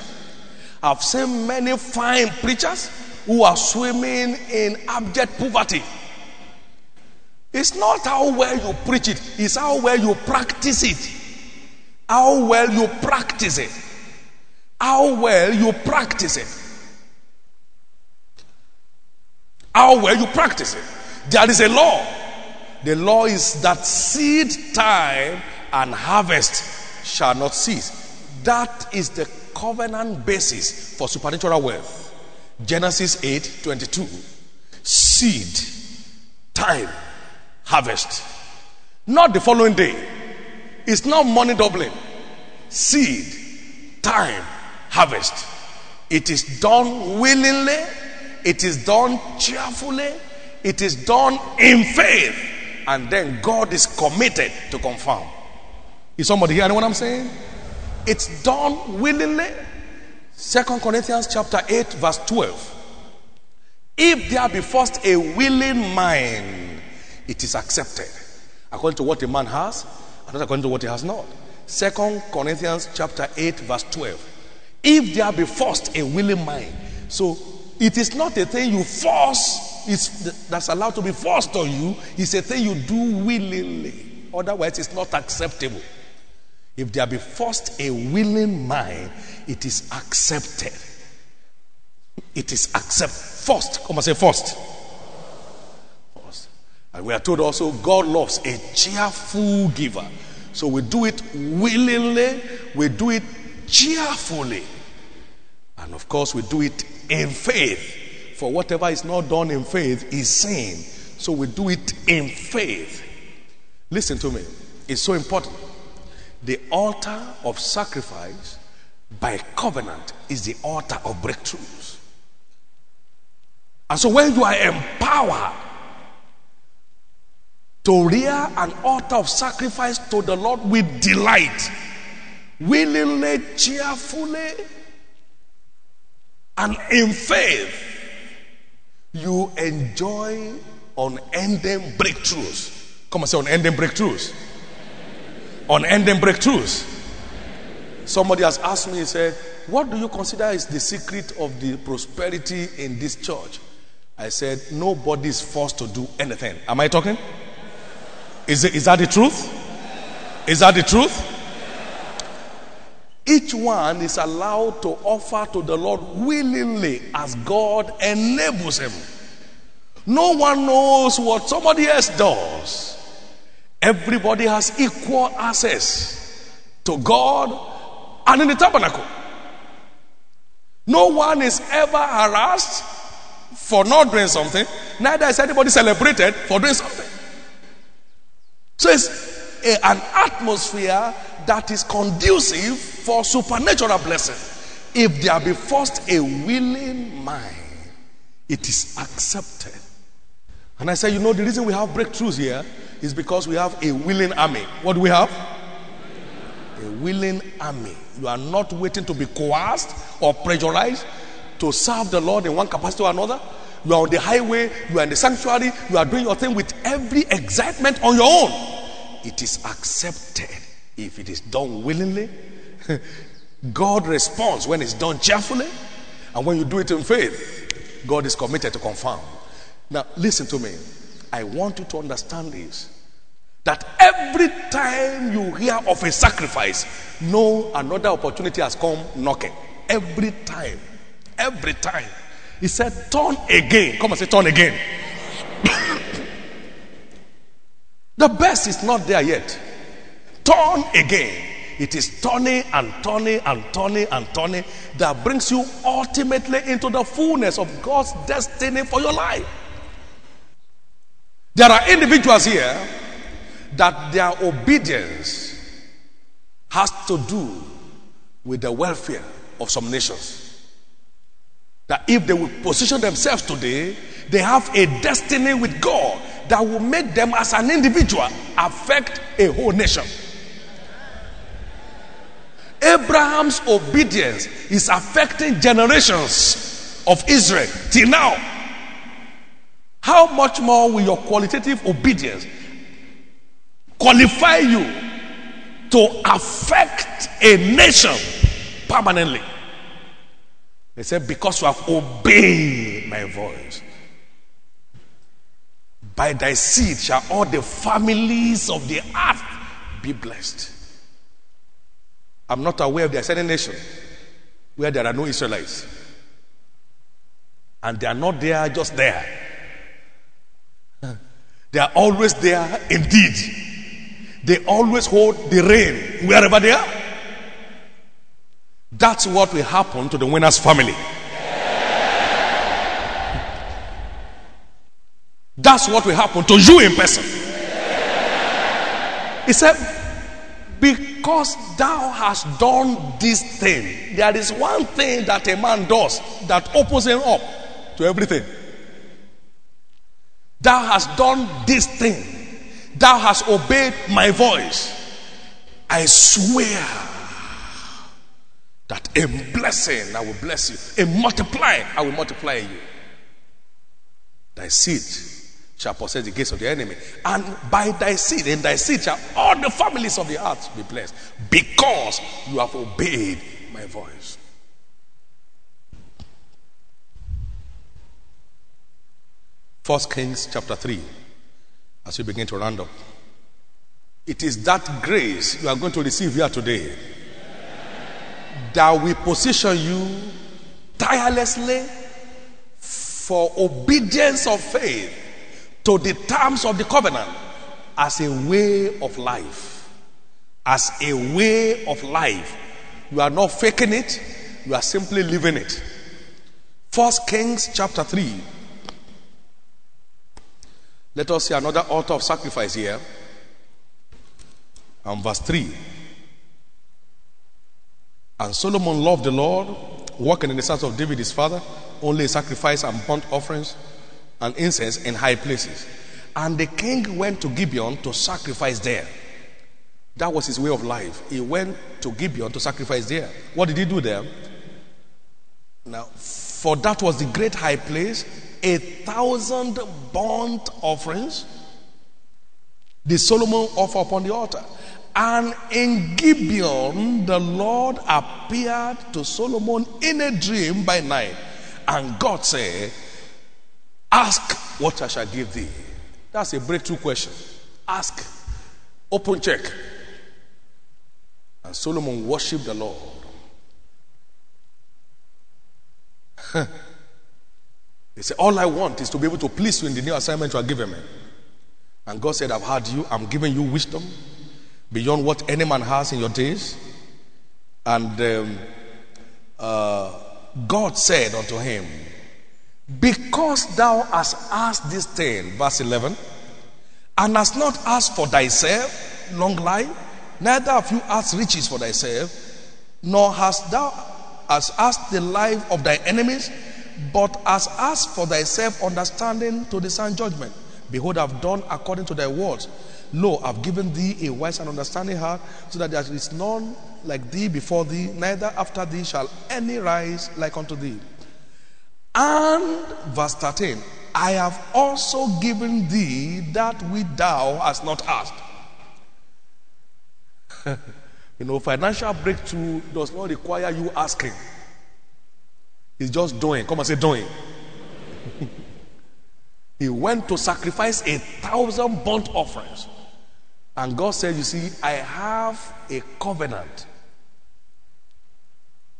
I've seen many fine preachers who are swimming in abject poverty. It's not how well you preach it, it's how well you practice it. How well you practice it. How well you practice it. How well you practice it. There is a law. The law is that seed time and harvest shall not cease. That is the covenant basis for supernatural wealth. Genesis 8 22. Seed, time, harvest. Not the following day. It's not money doubling. Seed, time, harvest. It is done willingly, it is done cheerfully, it is done in faith, and then God is committed to confirm. Is somebody hearing what I'm saying? It's done willingly. Second Corinthians chapter 8, verse 12. If there be first a willing mind, it is accepted. According to what a man has, and not according to what he has not. Second Corinthians chapter 8, verse 12. If there be forced a willing mind. So it is not a thing you force, it's, that's allowed to be forced on you. It's a thing you do willingly. Otherwise, it's not acceptable. If there be forced a willing mind, it is accepted. It is accepted. First, come and say first. And we are told also God loves a cheerful giver. So we do it willingly, we do it cheerfully. And of course, we do it in faith. For whatever is not done in faith is sin. So we do it in faith. Listen to me. It's so important. The altar of sacrifice by covenant is the altar of breakthroughs. And so when you are empowered to rear an altar of sacrifice to the Lord with delight, willingly, cheerfully, and in faith, you enjoy unending breakthroughs. Come and say unending breakthroughs. Unending breakthroughs. Somebody has asked me, he said, What do you consider is the secret of the prosperity in this church? I said, Nobody is forced to do anything. Am I talking? Is, it, is that the truth? Is that the truth? Each one is allowed to offer to the Lord willingly as God enables him. No one knows what somebody else does. Everybody has equal access to God and in the tabernacle. No one is ever harassed for not doing something, neither is anybody celebrated for doing something. So it's a, an atmosphere that is conducive for supernatural blessing. If there be first a willing mind, it is accepted. And I say, you know, the reason we have breakthroughs here is because we have a willing army. What do we have? A willing army. You are not waiting to be coerced or pressurized to serve the Lord in one capacity or another. You are on the highway, you are in the sanctuary, you are doing your thing with every excitement on your own. It is accepted if it is done willingly. (laughs) God responds when it's done cheerfully, and when you do it in faith, God is committed to confirm. Now, listen to me. I want you to understand this that every time you hear of a sacrifice, no another opportunity has come knocking. Every time. Every time. He said, Turn again. Come and say, Turn again. (laughs) the best is not there yet. Turn again. It is turning and turning and turning and turning that brings you ultimately into the fullness of God's destiny for your life. There are individuals here that their obedience has to do with the welfare of some nations. That if they will position themselves today, they have a destiny with God that will make them as an individual affect a whole nation. Abraham's obedience is affecting generations of Israel till now. How much more will your qualitative obedience qualify you to affect a nation permanently. He said, Because you have obeyed my voice, by thy seed shall all the families of the earth be blessed. I'm not aware of there's any nation where there are no Israelites. And they are not there just there. They are always there indeed. They always hold the reign wherever they are. That's what will happen to the winner's family. That's what will happen to you in person. He said, Because thou hast done this thing, there is one thing that a man does that opens him up to everything. Thou hast done this thing, thou hast obeyed my voice. I swear that in blessing I will bless you, in multiplying I will multiply you. Thy seed shall possess the gates of the enemy, and by thy seed, in thy seed shall all the families of the earth be blessed, because you have obeyed my voice. First Kings chapter 3, as we begin to round up. It is that grace you are going to receive here today that will position you tirelessly for obedience of faith to the terms of the covenant as a way of life. As a way of life. You are not faking it, you are simply living it. First Kings chapter 3. Let us see another altar of sacrifice here. And verse 3. And Solomon loved the Lord, walking in the steps of David his father, only sacrifice and burnt offerings and incense in high places. And the king went to Gibeon to sacrifice there. That was his way of life. He went to Gibeon to sacrifice there. What did he do there? Now, for that was the great high place, a thousand burnt offerings did Solomon offer upon the altar. And in Gibeon, the Lord appeared to Solomon in a dream by night. And God said, Ask what I shall give thee. That's a breakthrough question. Ask. Open check. And Solomon worshiped the Lord. (laughs) he said, All I want is to be able to please you in the new assignment you are giving me. And God said, I've heard you. I'm giving you wisdom beyond what any man has in your days. And um, uh, God said unto him, Because thou hast asked this thing, verse 11, and hast not asked for thyself long life, neither have you asked riches for thyself, nor hast thou hast asked the life of thy enemies, but hast asked for thyself understanding to discern judgment. Behold, I've done according to thy words. Lo, I've given thee a wise and understanding heart, so that there is none like thee before thee, neither after thee shall any rise like unto thee. And verse 13, I have also given thee that which thou hast not asked. (laughs) you know, financial breakthrough does not require you asking. It's just doing. Come and say doing. (laughs) he went to sacrifice a thousand burnt offerings. And God said, You see, I have a covenant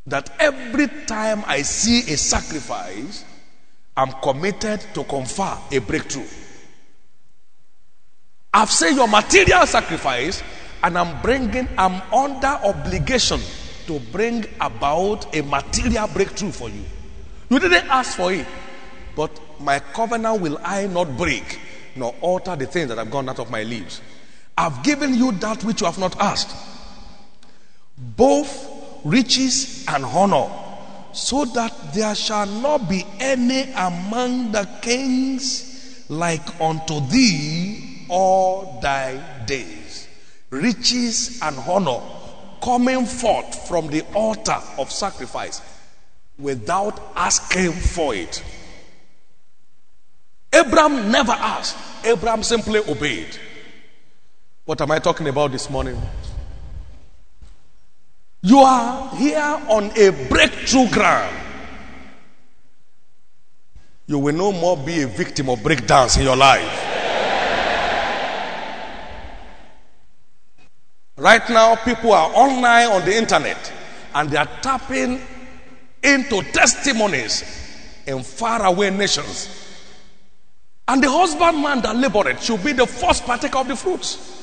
that every time I see a sacrifice, I'm committed to confer a breakthrough. I've said your material sacrifice, and I'm bringing, I'm under obligation to bring about a material breakthrough for you. You didn't ask for it, but my covenant will I not break, nor alter the things that have gone out of my lips. I've given you that which you have not asked, both riches and honor, so that there shall not be any among the kings like unto thee all thy days. Riches and honor coming forth from the altar of sacrifice without asking for it. Abraham never asked, Abraham simply obeyed. What am I talking about this morning? You are here on a breakthrough ground. you will no more be a victim of breakdowns in your life. Right now, people are online on the internet and they are tapping into testimonies in faraway nations. And the husbandman that labored should be the first partaker of the fruits.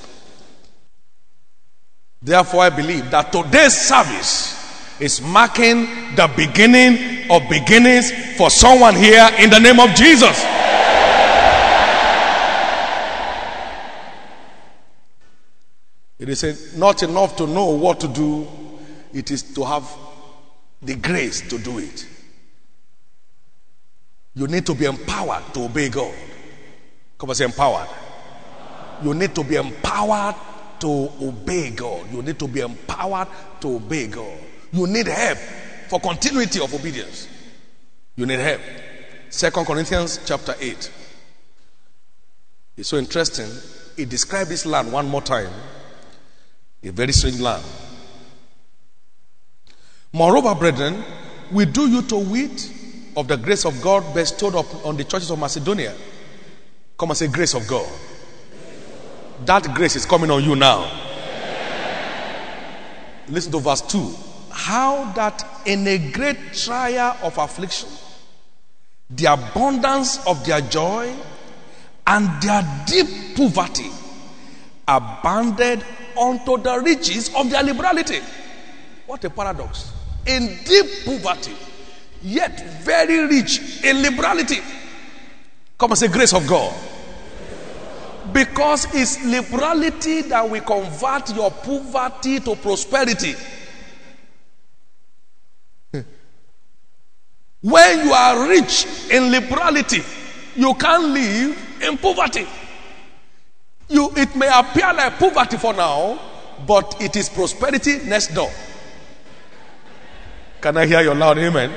Therefore, I believe that today's service is marking the beginning of beginnings for someone here in the name of Jesus. It is not enough to know what to do, it is to have the grace to do it. You need to be empowered to obey God. Come on, say empowered. You need to be empowered to obey God. You need to be empowered to obey God. You need help for continuity of obedience. You need help. Second Corinthians chapter 8. It's so interesting. He described this land one more time. A very strange land. Moreover, brethren, we do you to wit of the grace of God bestowed on the churches of Macedonia. Come and say, Grace of God. That grace is coming on you now. Listen to verse 2. How that in a great trial of affliction, the abundance of their joy and their deep poverty abounded unto the riches of their liberality. What a paradox. In deep poverty, yet very rich in liberality. Come and say, Grace of God. Because it's liberality that will convert your poverty to prosperity. When you are rich in liberality, you can't live in poverty. You, it may appear like poverty for now, but it is prosperity next door. Can I hear your loud amen?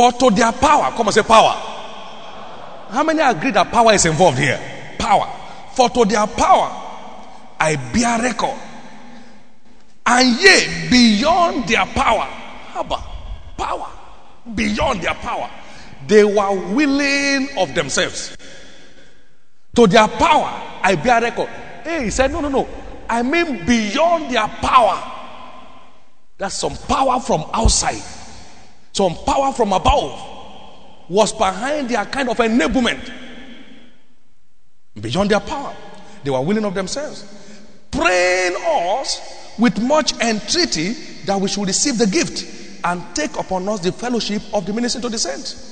For to their power, come and say power. How many agree that power is involved here? Power. For to their power, I bear record. And yea, beyond their power, Haba, power, beyond their power, they were willing of themselves. To their power, I bear record. Hey, he said, no, no, no. I mean beyond their power. That's some power from outside some power from above was behind their kind of enablement. Beyond their power, they were willing of themselves, praying us with much entreaty that we should receive the gift and take upon us the fellowship of the ministry to the saints.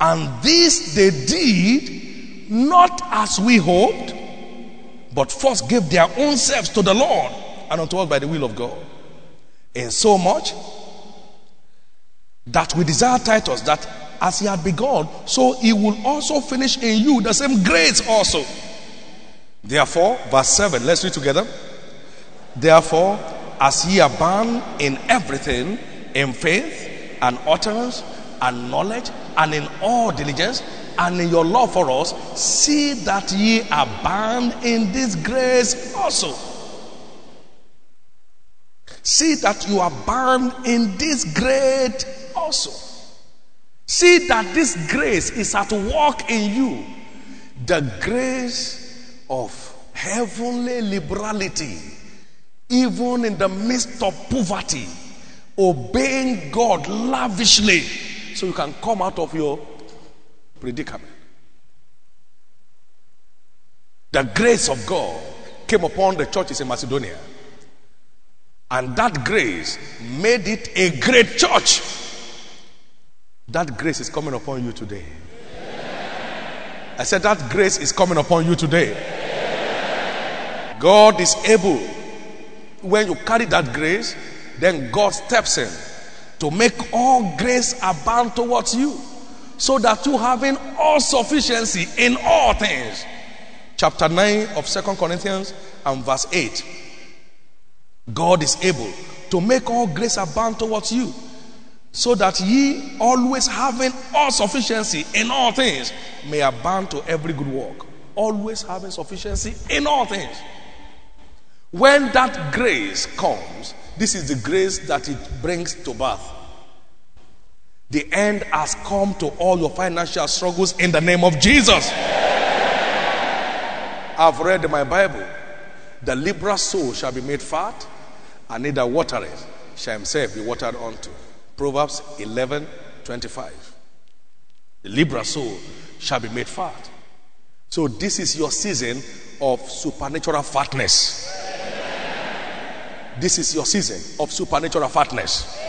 And this they did not as we hoped, but first gave their own selves to the Lord and unto us by the will of God. In so much that we desire Titus that as he had begun, so he will also finish in you the same grace also. Therefore, verse 7, let's read together. Therefore, as ye abound in everything, in faith and utterance and knowledge and in all diligence and in your love for us, see that ye abound in this grace also. See that you abound in this great also. See that this grace is at work in you. The grace of heavenly liberality, even in the midst of poverty, obeying God lavishly so you can come out of your predicament. The grace of God came upon the churches in Macedonia. And that grace made it a great church. That grace is coming upon you today. I said, That grace is coming upon you today. God is able, when you carry that grace, then God steps in to make all grace abound towards you so that you having all sufficiency in all things. Chapter 9 of Second Corinthians and verse 8. God is able to make all grace abound towards you so that ye always having all sufficiency in all things may abound to every good work. Always having sufficiency in all things. When that grace comes, this is the grace that it brings to birth. The end has come to all your financial struggles in the name of Jesus. I've read my Bible, the liberal soul shall be made fat, and neither watereth shall himself be watered unto. Proverbs 11 25. The liberal soul shall be made fat. So, this is your season of supernatural fatness. This is your season of supernatural fatness.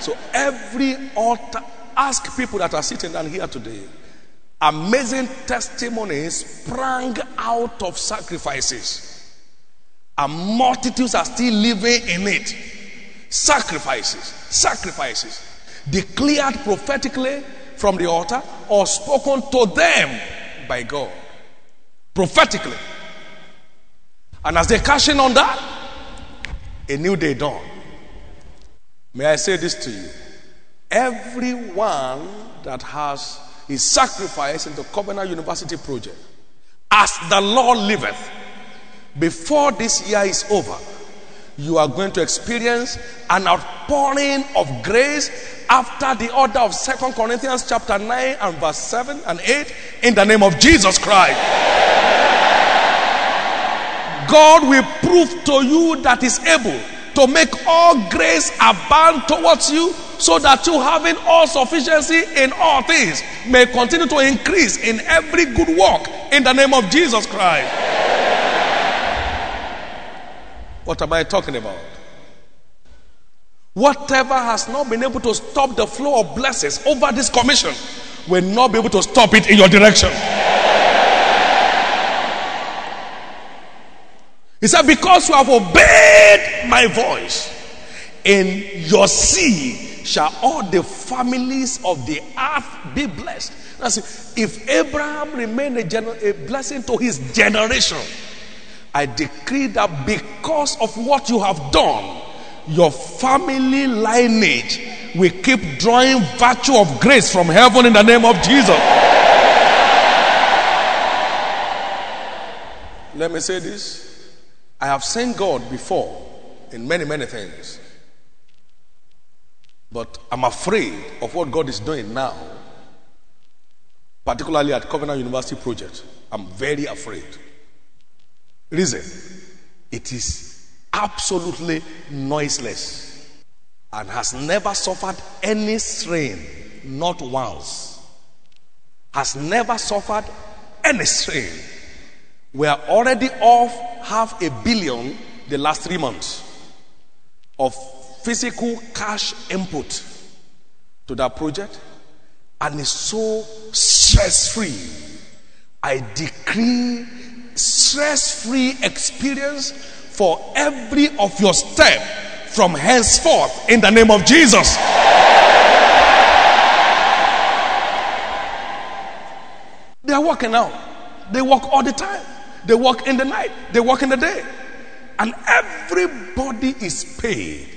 So, every altar, ask people that are sitting down here today. Amazing testimonies sprang out of sacrifices, and multitudes are still living in it. Sacrifices, sacrifices, declared prophetically from the altar or spoken to them by God prophetically. And as they cash in on that, a new day dawn. May I say this to you? Everyone that has his sacrifice in the Covenant University project, as the Lord liveth, before this year is over, you are going to experience an outpouring of grace after the order of Second Corinthians chapter 9 and verse 7 and 8 in the name of Jesus Christ. God will prove to you that is able to make all grace abound towards you so that you having all sufficiency in all things may continue to increase in every good work in the name of Jesus Christ. What am I talking about? Whatever has not been able to stop the flow of blessings over this commission will not be able to stop it in your direction. He said, Because you have obeyed my voice, in your seed shall all the families of the earth be blessed. That's if Abraham remained a, gener- a blessing to his generation, I decree that because of what you have done, your family lineage will keep drawing virtue of grace from heaven in the name of Jesus. Let me say this. I have seen God before in many, many things. But I'm afraid of what God is doing now, particularly at Covenant University Project. I'm very afraid. Reason it is absolutely noiseless and has never suffered any strain, not once. Has never suffered any strain. We are already off half a billion the last three months of physical cash input to that project and it's so stress free. I decree stress free experience for every of your step from henceforth in the name of Jesus. They are working out. They work all the time. They work in the night. They work in the day. And everybody is paid.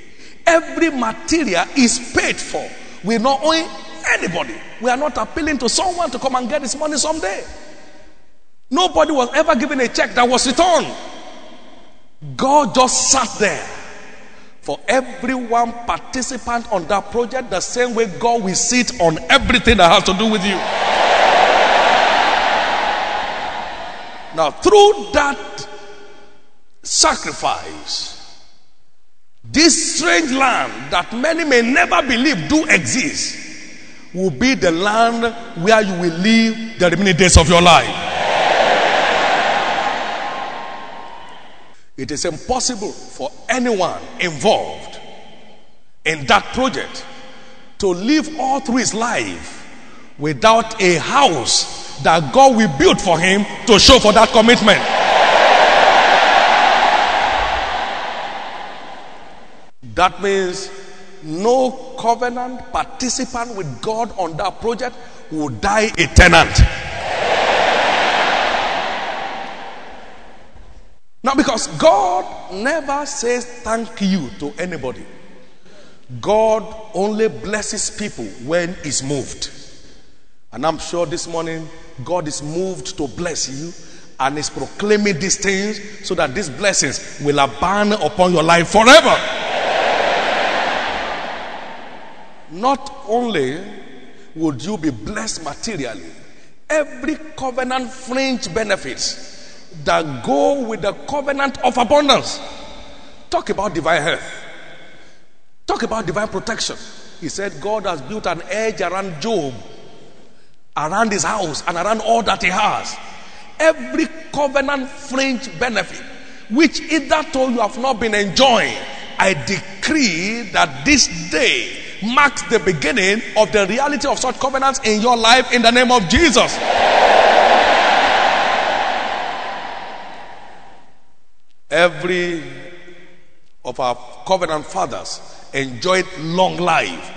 Every material is paid for. We're not owing anybody. We are not appealing to someone to come and get his money someday. Nobody was ever given a check that was returned. God just sat there for everyone participant on that project the same way God will sit on everything that has to do with you. Now, through that sacrifice, this strange land that many may never believe do exist will be the land where you will live the remaining days of your life. It is impossible for anyone involved in that project to live all through his life without a house that God will build for him to show for that commitment. That means no covenant participant with God on that project will die a tenant. Now, because God never says thank you to anybody, God only blesses people when He's moved. And I'm sure this morning God is moved to bless you and is proclaiming these things so that these blessings will abound upon your life forever. Not only would you be blessed materially, every covenant fringe benefits that go with the covenant of abundance. Talk about divine health. Talk about divine protection. He said God has built an edge around Job, around his house, and around all that he has. Every covenant fringe benefit, which hitherto you have not been enjoying, I decree that this day marks the beginning of the reality of such covenants in your life in the name of Jesus. Every of our covenant fathers enjoyed long life.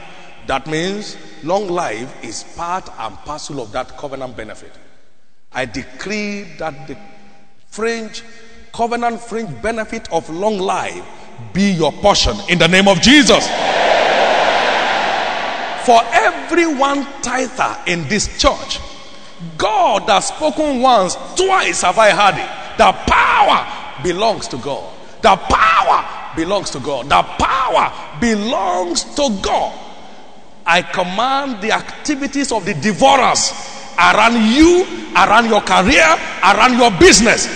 That means long life is part and parcel of that covenant benefit. I decree that the fringe, covenant fringe benefit of long life be your portion in the name of Jesus. For every one tither in this church, God has spoken once, twice have I heard it. The power belongs to God. The power belongs to God. The power belongs to God. I command the activities of the devourers around you, around your career, around your business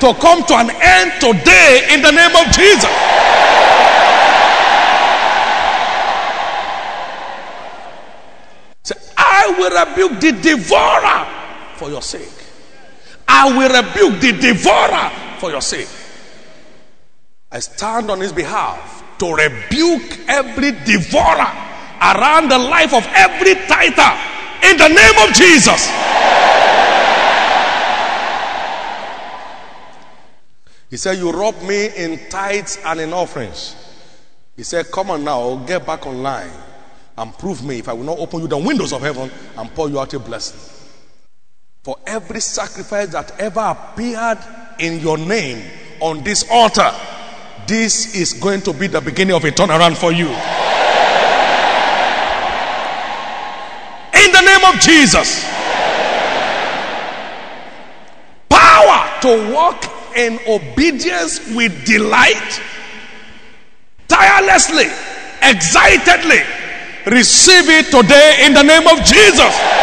to come to an end today in the name of Jesus. Say, I will rebuke the devourer for your sake. I will rebuke the devourer for your sake. I stand on his behalf to rebuke every devourer around the life of every tither in the name of Jesus. He said, You rob me in tithes and in offerings. He said, Come on now, get back online and prove me if I will not open you the windows of heaven and pour you out a blessing. For every sacrifice that ever appeared in your name on this altar, this is going to be the beginning of a turnaround for you. In the name of Jesus. Power to walk in obedience with delight, tirelessly, excitedly. Receive it today in the name of Jesus.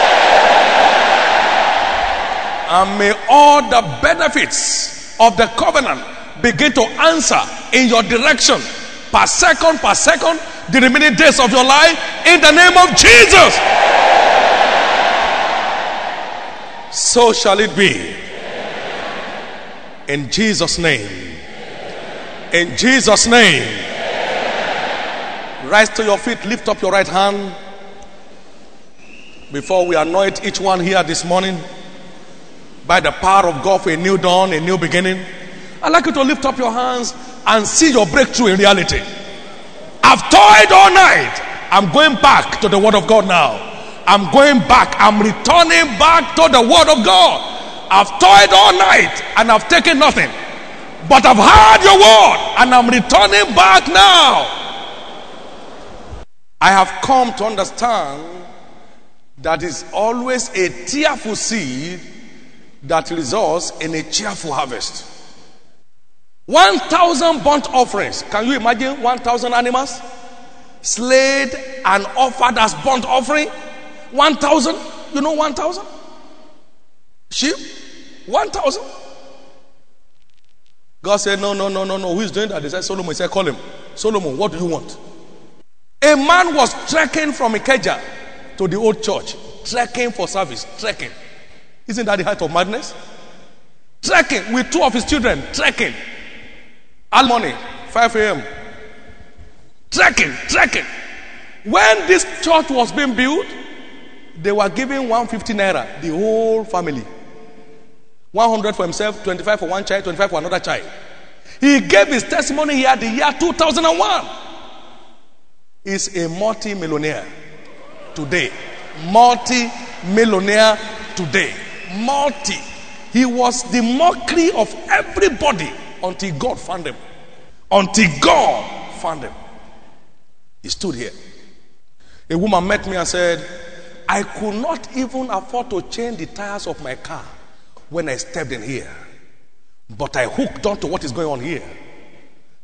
And may all the benefits of the covenant begin to answer in your direction per second, per second, the remaining days of your life in the name of Jesus. So shall it be. In Jesus' name. In Jesus' name. Rise to your feet, lift up your right hand before we anoint each one here this morning by the power of God for a new dawn, a new beginning. I'd like you to lift up your hands and see your breakthrough in reality. I've toiled all night. I'm going back to the Word of God now. I'm going back. I'm returning back to the Word of God. I've toiled all night and I've taken nothing. But I've heard your word and I'm returning back now. I have come to understand that is always a tearful seed that results in a cheerful harvest. 1,000 burnt offerings. Can you imagine 1,000 animals slayed and offered as burnt offering? 1,000? You know 1,000? Sheep? 1,000? God said, No, no, no, no, no. Who is doing that? They said, Solomon. He said, Call him. Solomon, what do you want? A man was trekking from Ikeja to the old church, trekking for service, trekking. Isn't that the height of madness? Trekking with two of his children, trekking. All morning, 5 a.m. Trekking, trekking. When this church was being built, they were giving 150 naira, the whole family. 100 for himself, 25 for one child, 25 for another child. He gave his testimony here the year 2001. He's a multi millionaire today. Multi millionaire today. Multi. He was the mockery of everybody until God found him. Until God found him. He stood here. A woman met me and said, I could not even afford to change the tires of my car when I stepped in here. But I hooked on to what is going on here.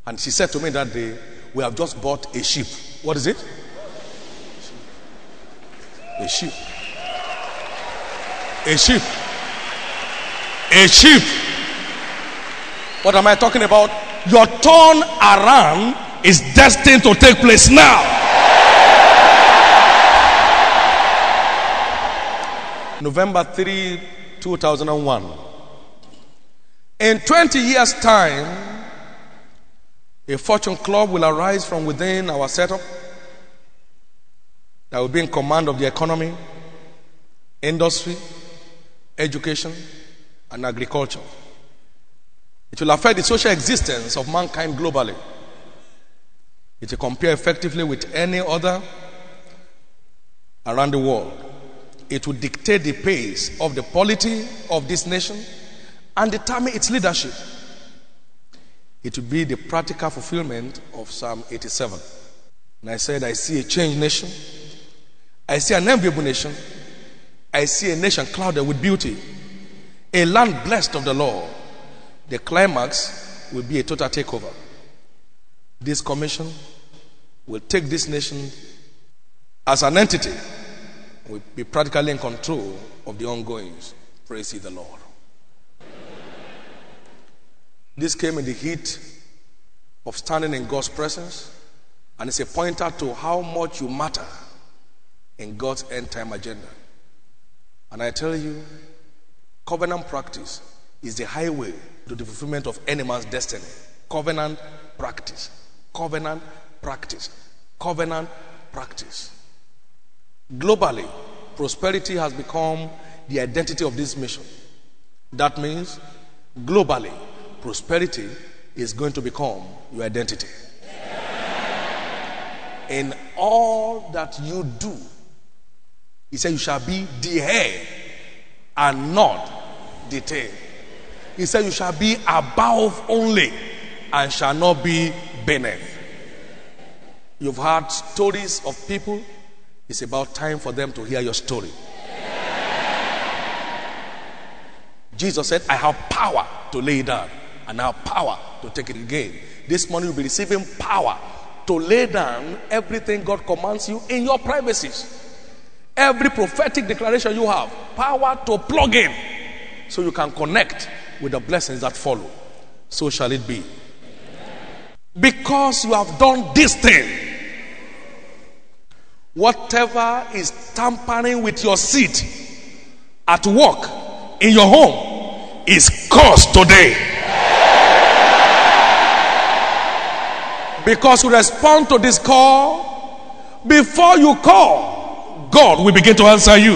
And she said to me that day, We have just bought a sheep. What is it? A sheep. A sheep. A sheep. What am I talking about? Your turn around is destined to take place now. November 3, 2001. In 20 years' time, a fortune club will arise from within our setup that will be in command of the economy, industry, education, and agriculture. It will affect the social existence of mankind globally. It will compare effectively with any other around the world. It will dictate the pace of the polity of this nation and determine its leadership. It will be the practical fulfillment of Psalm 87. And I said, I see a changed nation. I see an enviable nation. I see a nation clouded with beauty. A land blessed of the Lord. The climax will be a total takeover. This commission will take this nation as an entity, will be practically in control of the ongoings. Praise the Lord. This came in the heat of standing in God's presence, and it's a pointer to how much you matter in God's end time agenda. And I tell you, covenant practice is the highway to the fulfillment of any man's destiny. Covenant practice. Covenant practice. Covenant practice. Globally, prosperity has become the identity of this mission. That means, globally, prosperity is going to become your identity. In all that you do, he said, You shall be the head and not the tail. He said, You shall be above only and shall not be beneath. You've heard stories of people. It's about time for them to hear your story. Jesus said, I have power to lay down and I have power to take it again. This morning you'll be receiving power to lay down everything God commands you in your privacies. Every prophetic declaration you have, power to plug in so you can connect with the blessings that follow. So shall it be. Because you have done this thing, whatever is tampering with your seat at work, in your home, is cursed today. Because you respond to this call, before you call, God will begin to answer you.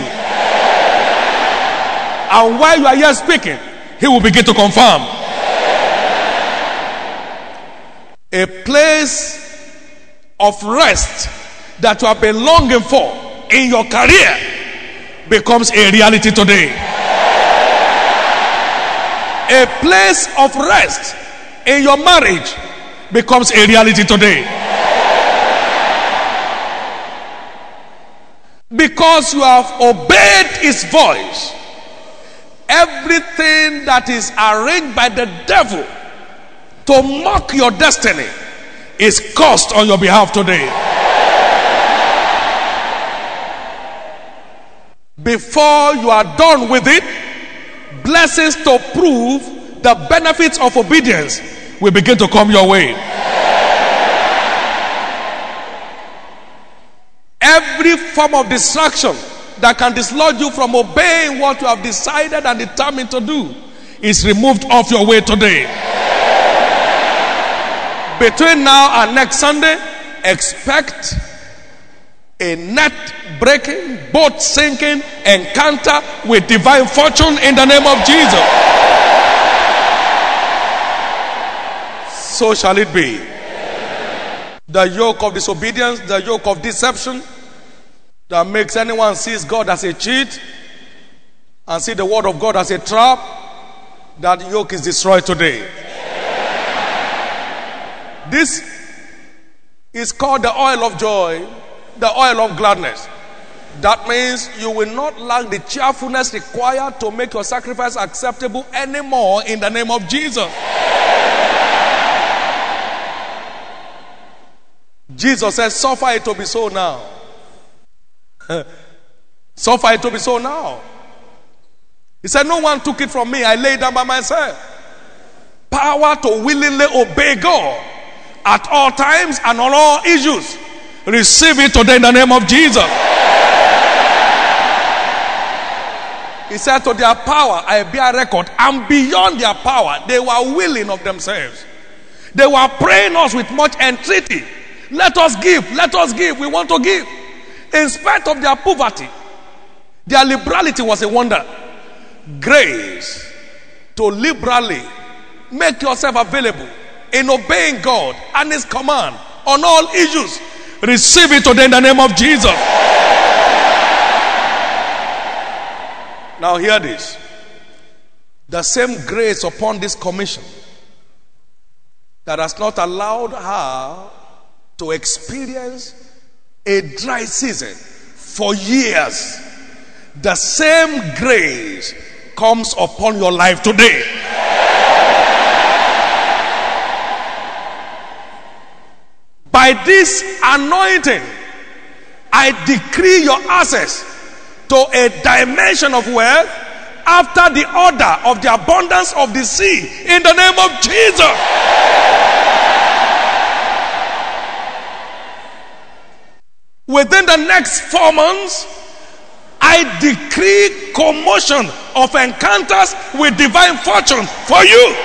And while you are here speaking, He will begin to confirm. A place of rest that you have been longing for in your career becomes a reality today. A place of rest in your marriage becomes a reality today. Because you have obeyed his voice, everything that is arranged by the devil to mock your destiny is cursed on your behalf today. Before you are done with it, blessings to prove the benefits of obedience will begin to come your way. Every form of distraction that can dislodge you from obeying what you have decided and determined to do is removed off your way today. Between now and next Sunday, expect a net breaking, boat sinking encounter with divine fortune in the name of Jesus. So shall it be. The yoke of disobedience, the yoke of deception that makes anyone sees God as a cheat and see the word of God as a trap, that yoke is destroyed today. This is called the oil of joy, the oil of gladness. That means you will not lack the cheerfulness required to make your sacrifice acceptable anymore in the name of Jesus. Jesus says, Suffer it to be so now. (laughs) So far it will be so now. He said, No one took it from me. I laid down by myself. Power to willingly obey God at all times and on all issues. Receive it today in the name of Jesus. He said, To their power, I bear record. And beyond their power, they were willing of themselves. They were praying us with much entreaty. Let us give, let us give. We want to give. In spite of their poverty, their liberality was a wonder. Grace to liberally make yourself available in obeying God and His command on all issues. Receive it today in the name of Jesus. Now, hear this the same grace upon this commission that has not allowed her to experience a dry season for years, the same grace comes upon your life today. By this anointing, I decree your access to a dimension of wealth after the order of the abundance of the sea in the name of Jesus. Within the next four months, I decree commotion of encounters with divine fortune for you.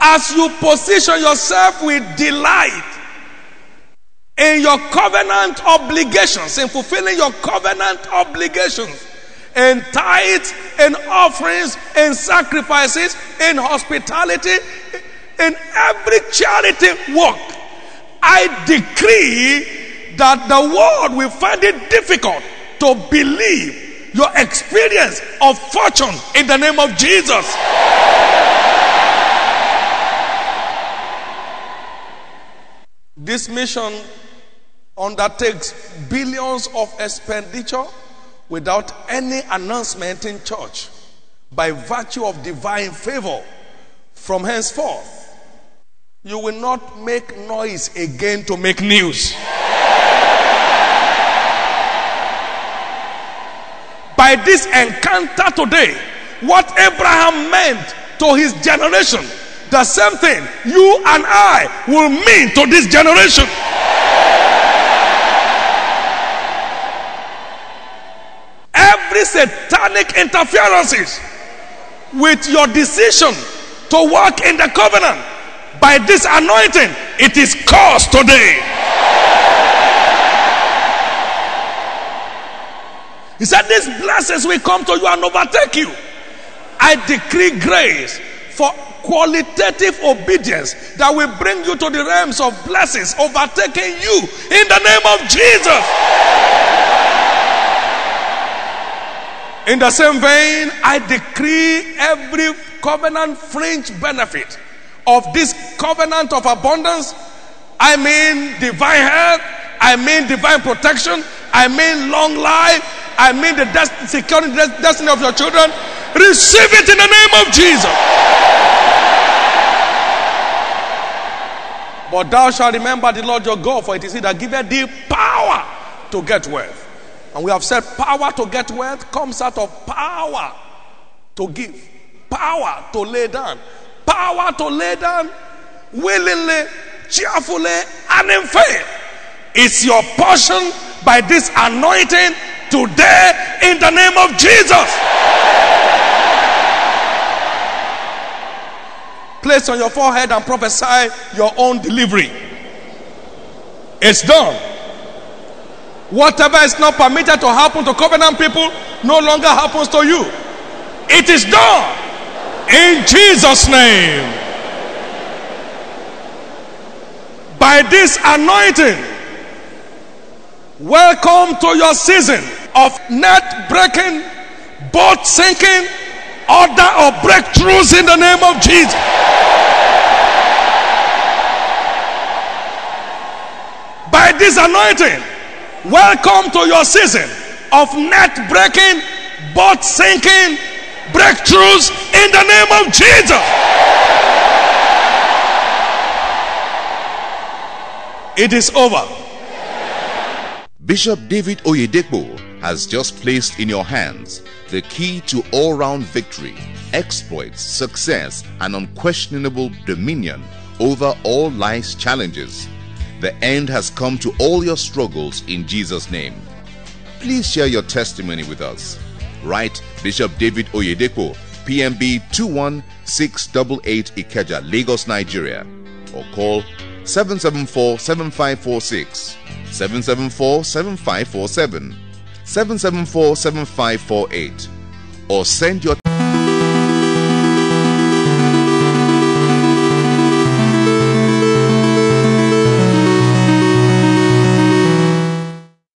As you position yourself with delight in your covenant obligations, in fulfilling your covenant obligations, in tithes, in offerings, in sacrifices, in hospitality, in every charity work, I decree that the world will find it difficult to believe your experience of fortune in the name of Jesus. This mission undertakes billions of expenditure without any announcement in church by virtue of divine favor from henceforth you will not make noise again to make news. By this encounter today what abraham meant to his generation the same thing you and i will mean to this generation. Every satanic interferences with your decision to walk in the covenant by this anointing it is caused today. He said these blessings will come to you and overtake you. I decree grace for qualitative obedience that will bring you to the realms of blessings overtaking you in the name of jesus. In the same vein, I decree every covenant fringe benefit of this covenant of abundance. I mean divine health. I mean divine protection. I mean long life. I mean the dest- security, des- destiny of your children. Receive it in the name of Jesus. But thou shalt remember the Lord your God, for it is He that giveth thee power to get wealth. And we have said power to get wealth comes out of power to give, power to lay down, power to lay down willingly, cheerfully, and in faith. It's your portion by this anointing today in the name of Jesus. Place on your forehead and prophesy your own delivery. It's done. Whatever is not permitted to happen to covenant people no longer happens to you. It is done in Jesus' name. By this anointing, welcome to your season of net breaking, boat sinking, order of breakthroughs in the name of Jesus. By this anointing, welcome to your season of net breaking, boat sinking, breakthroughs in the name of Jesus. it is over. Bishop David Oyedepo has just placed in your hands the key to all round victory, exploits, success, and unquestionable dominion over all life's challenges. The end has come to all your struggles in Jesus' name. Please share your testimony with us. Write Bishop David Oyedepo, PMB 21688 Ikeja, Lagos, Nigeria, or call 774 7546, 774 7547, 774 7548, or send your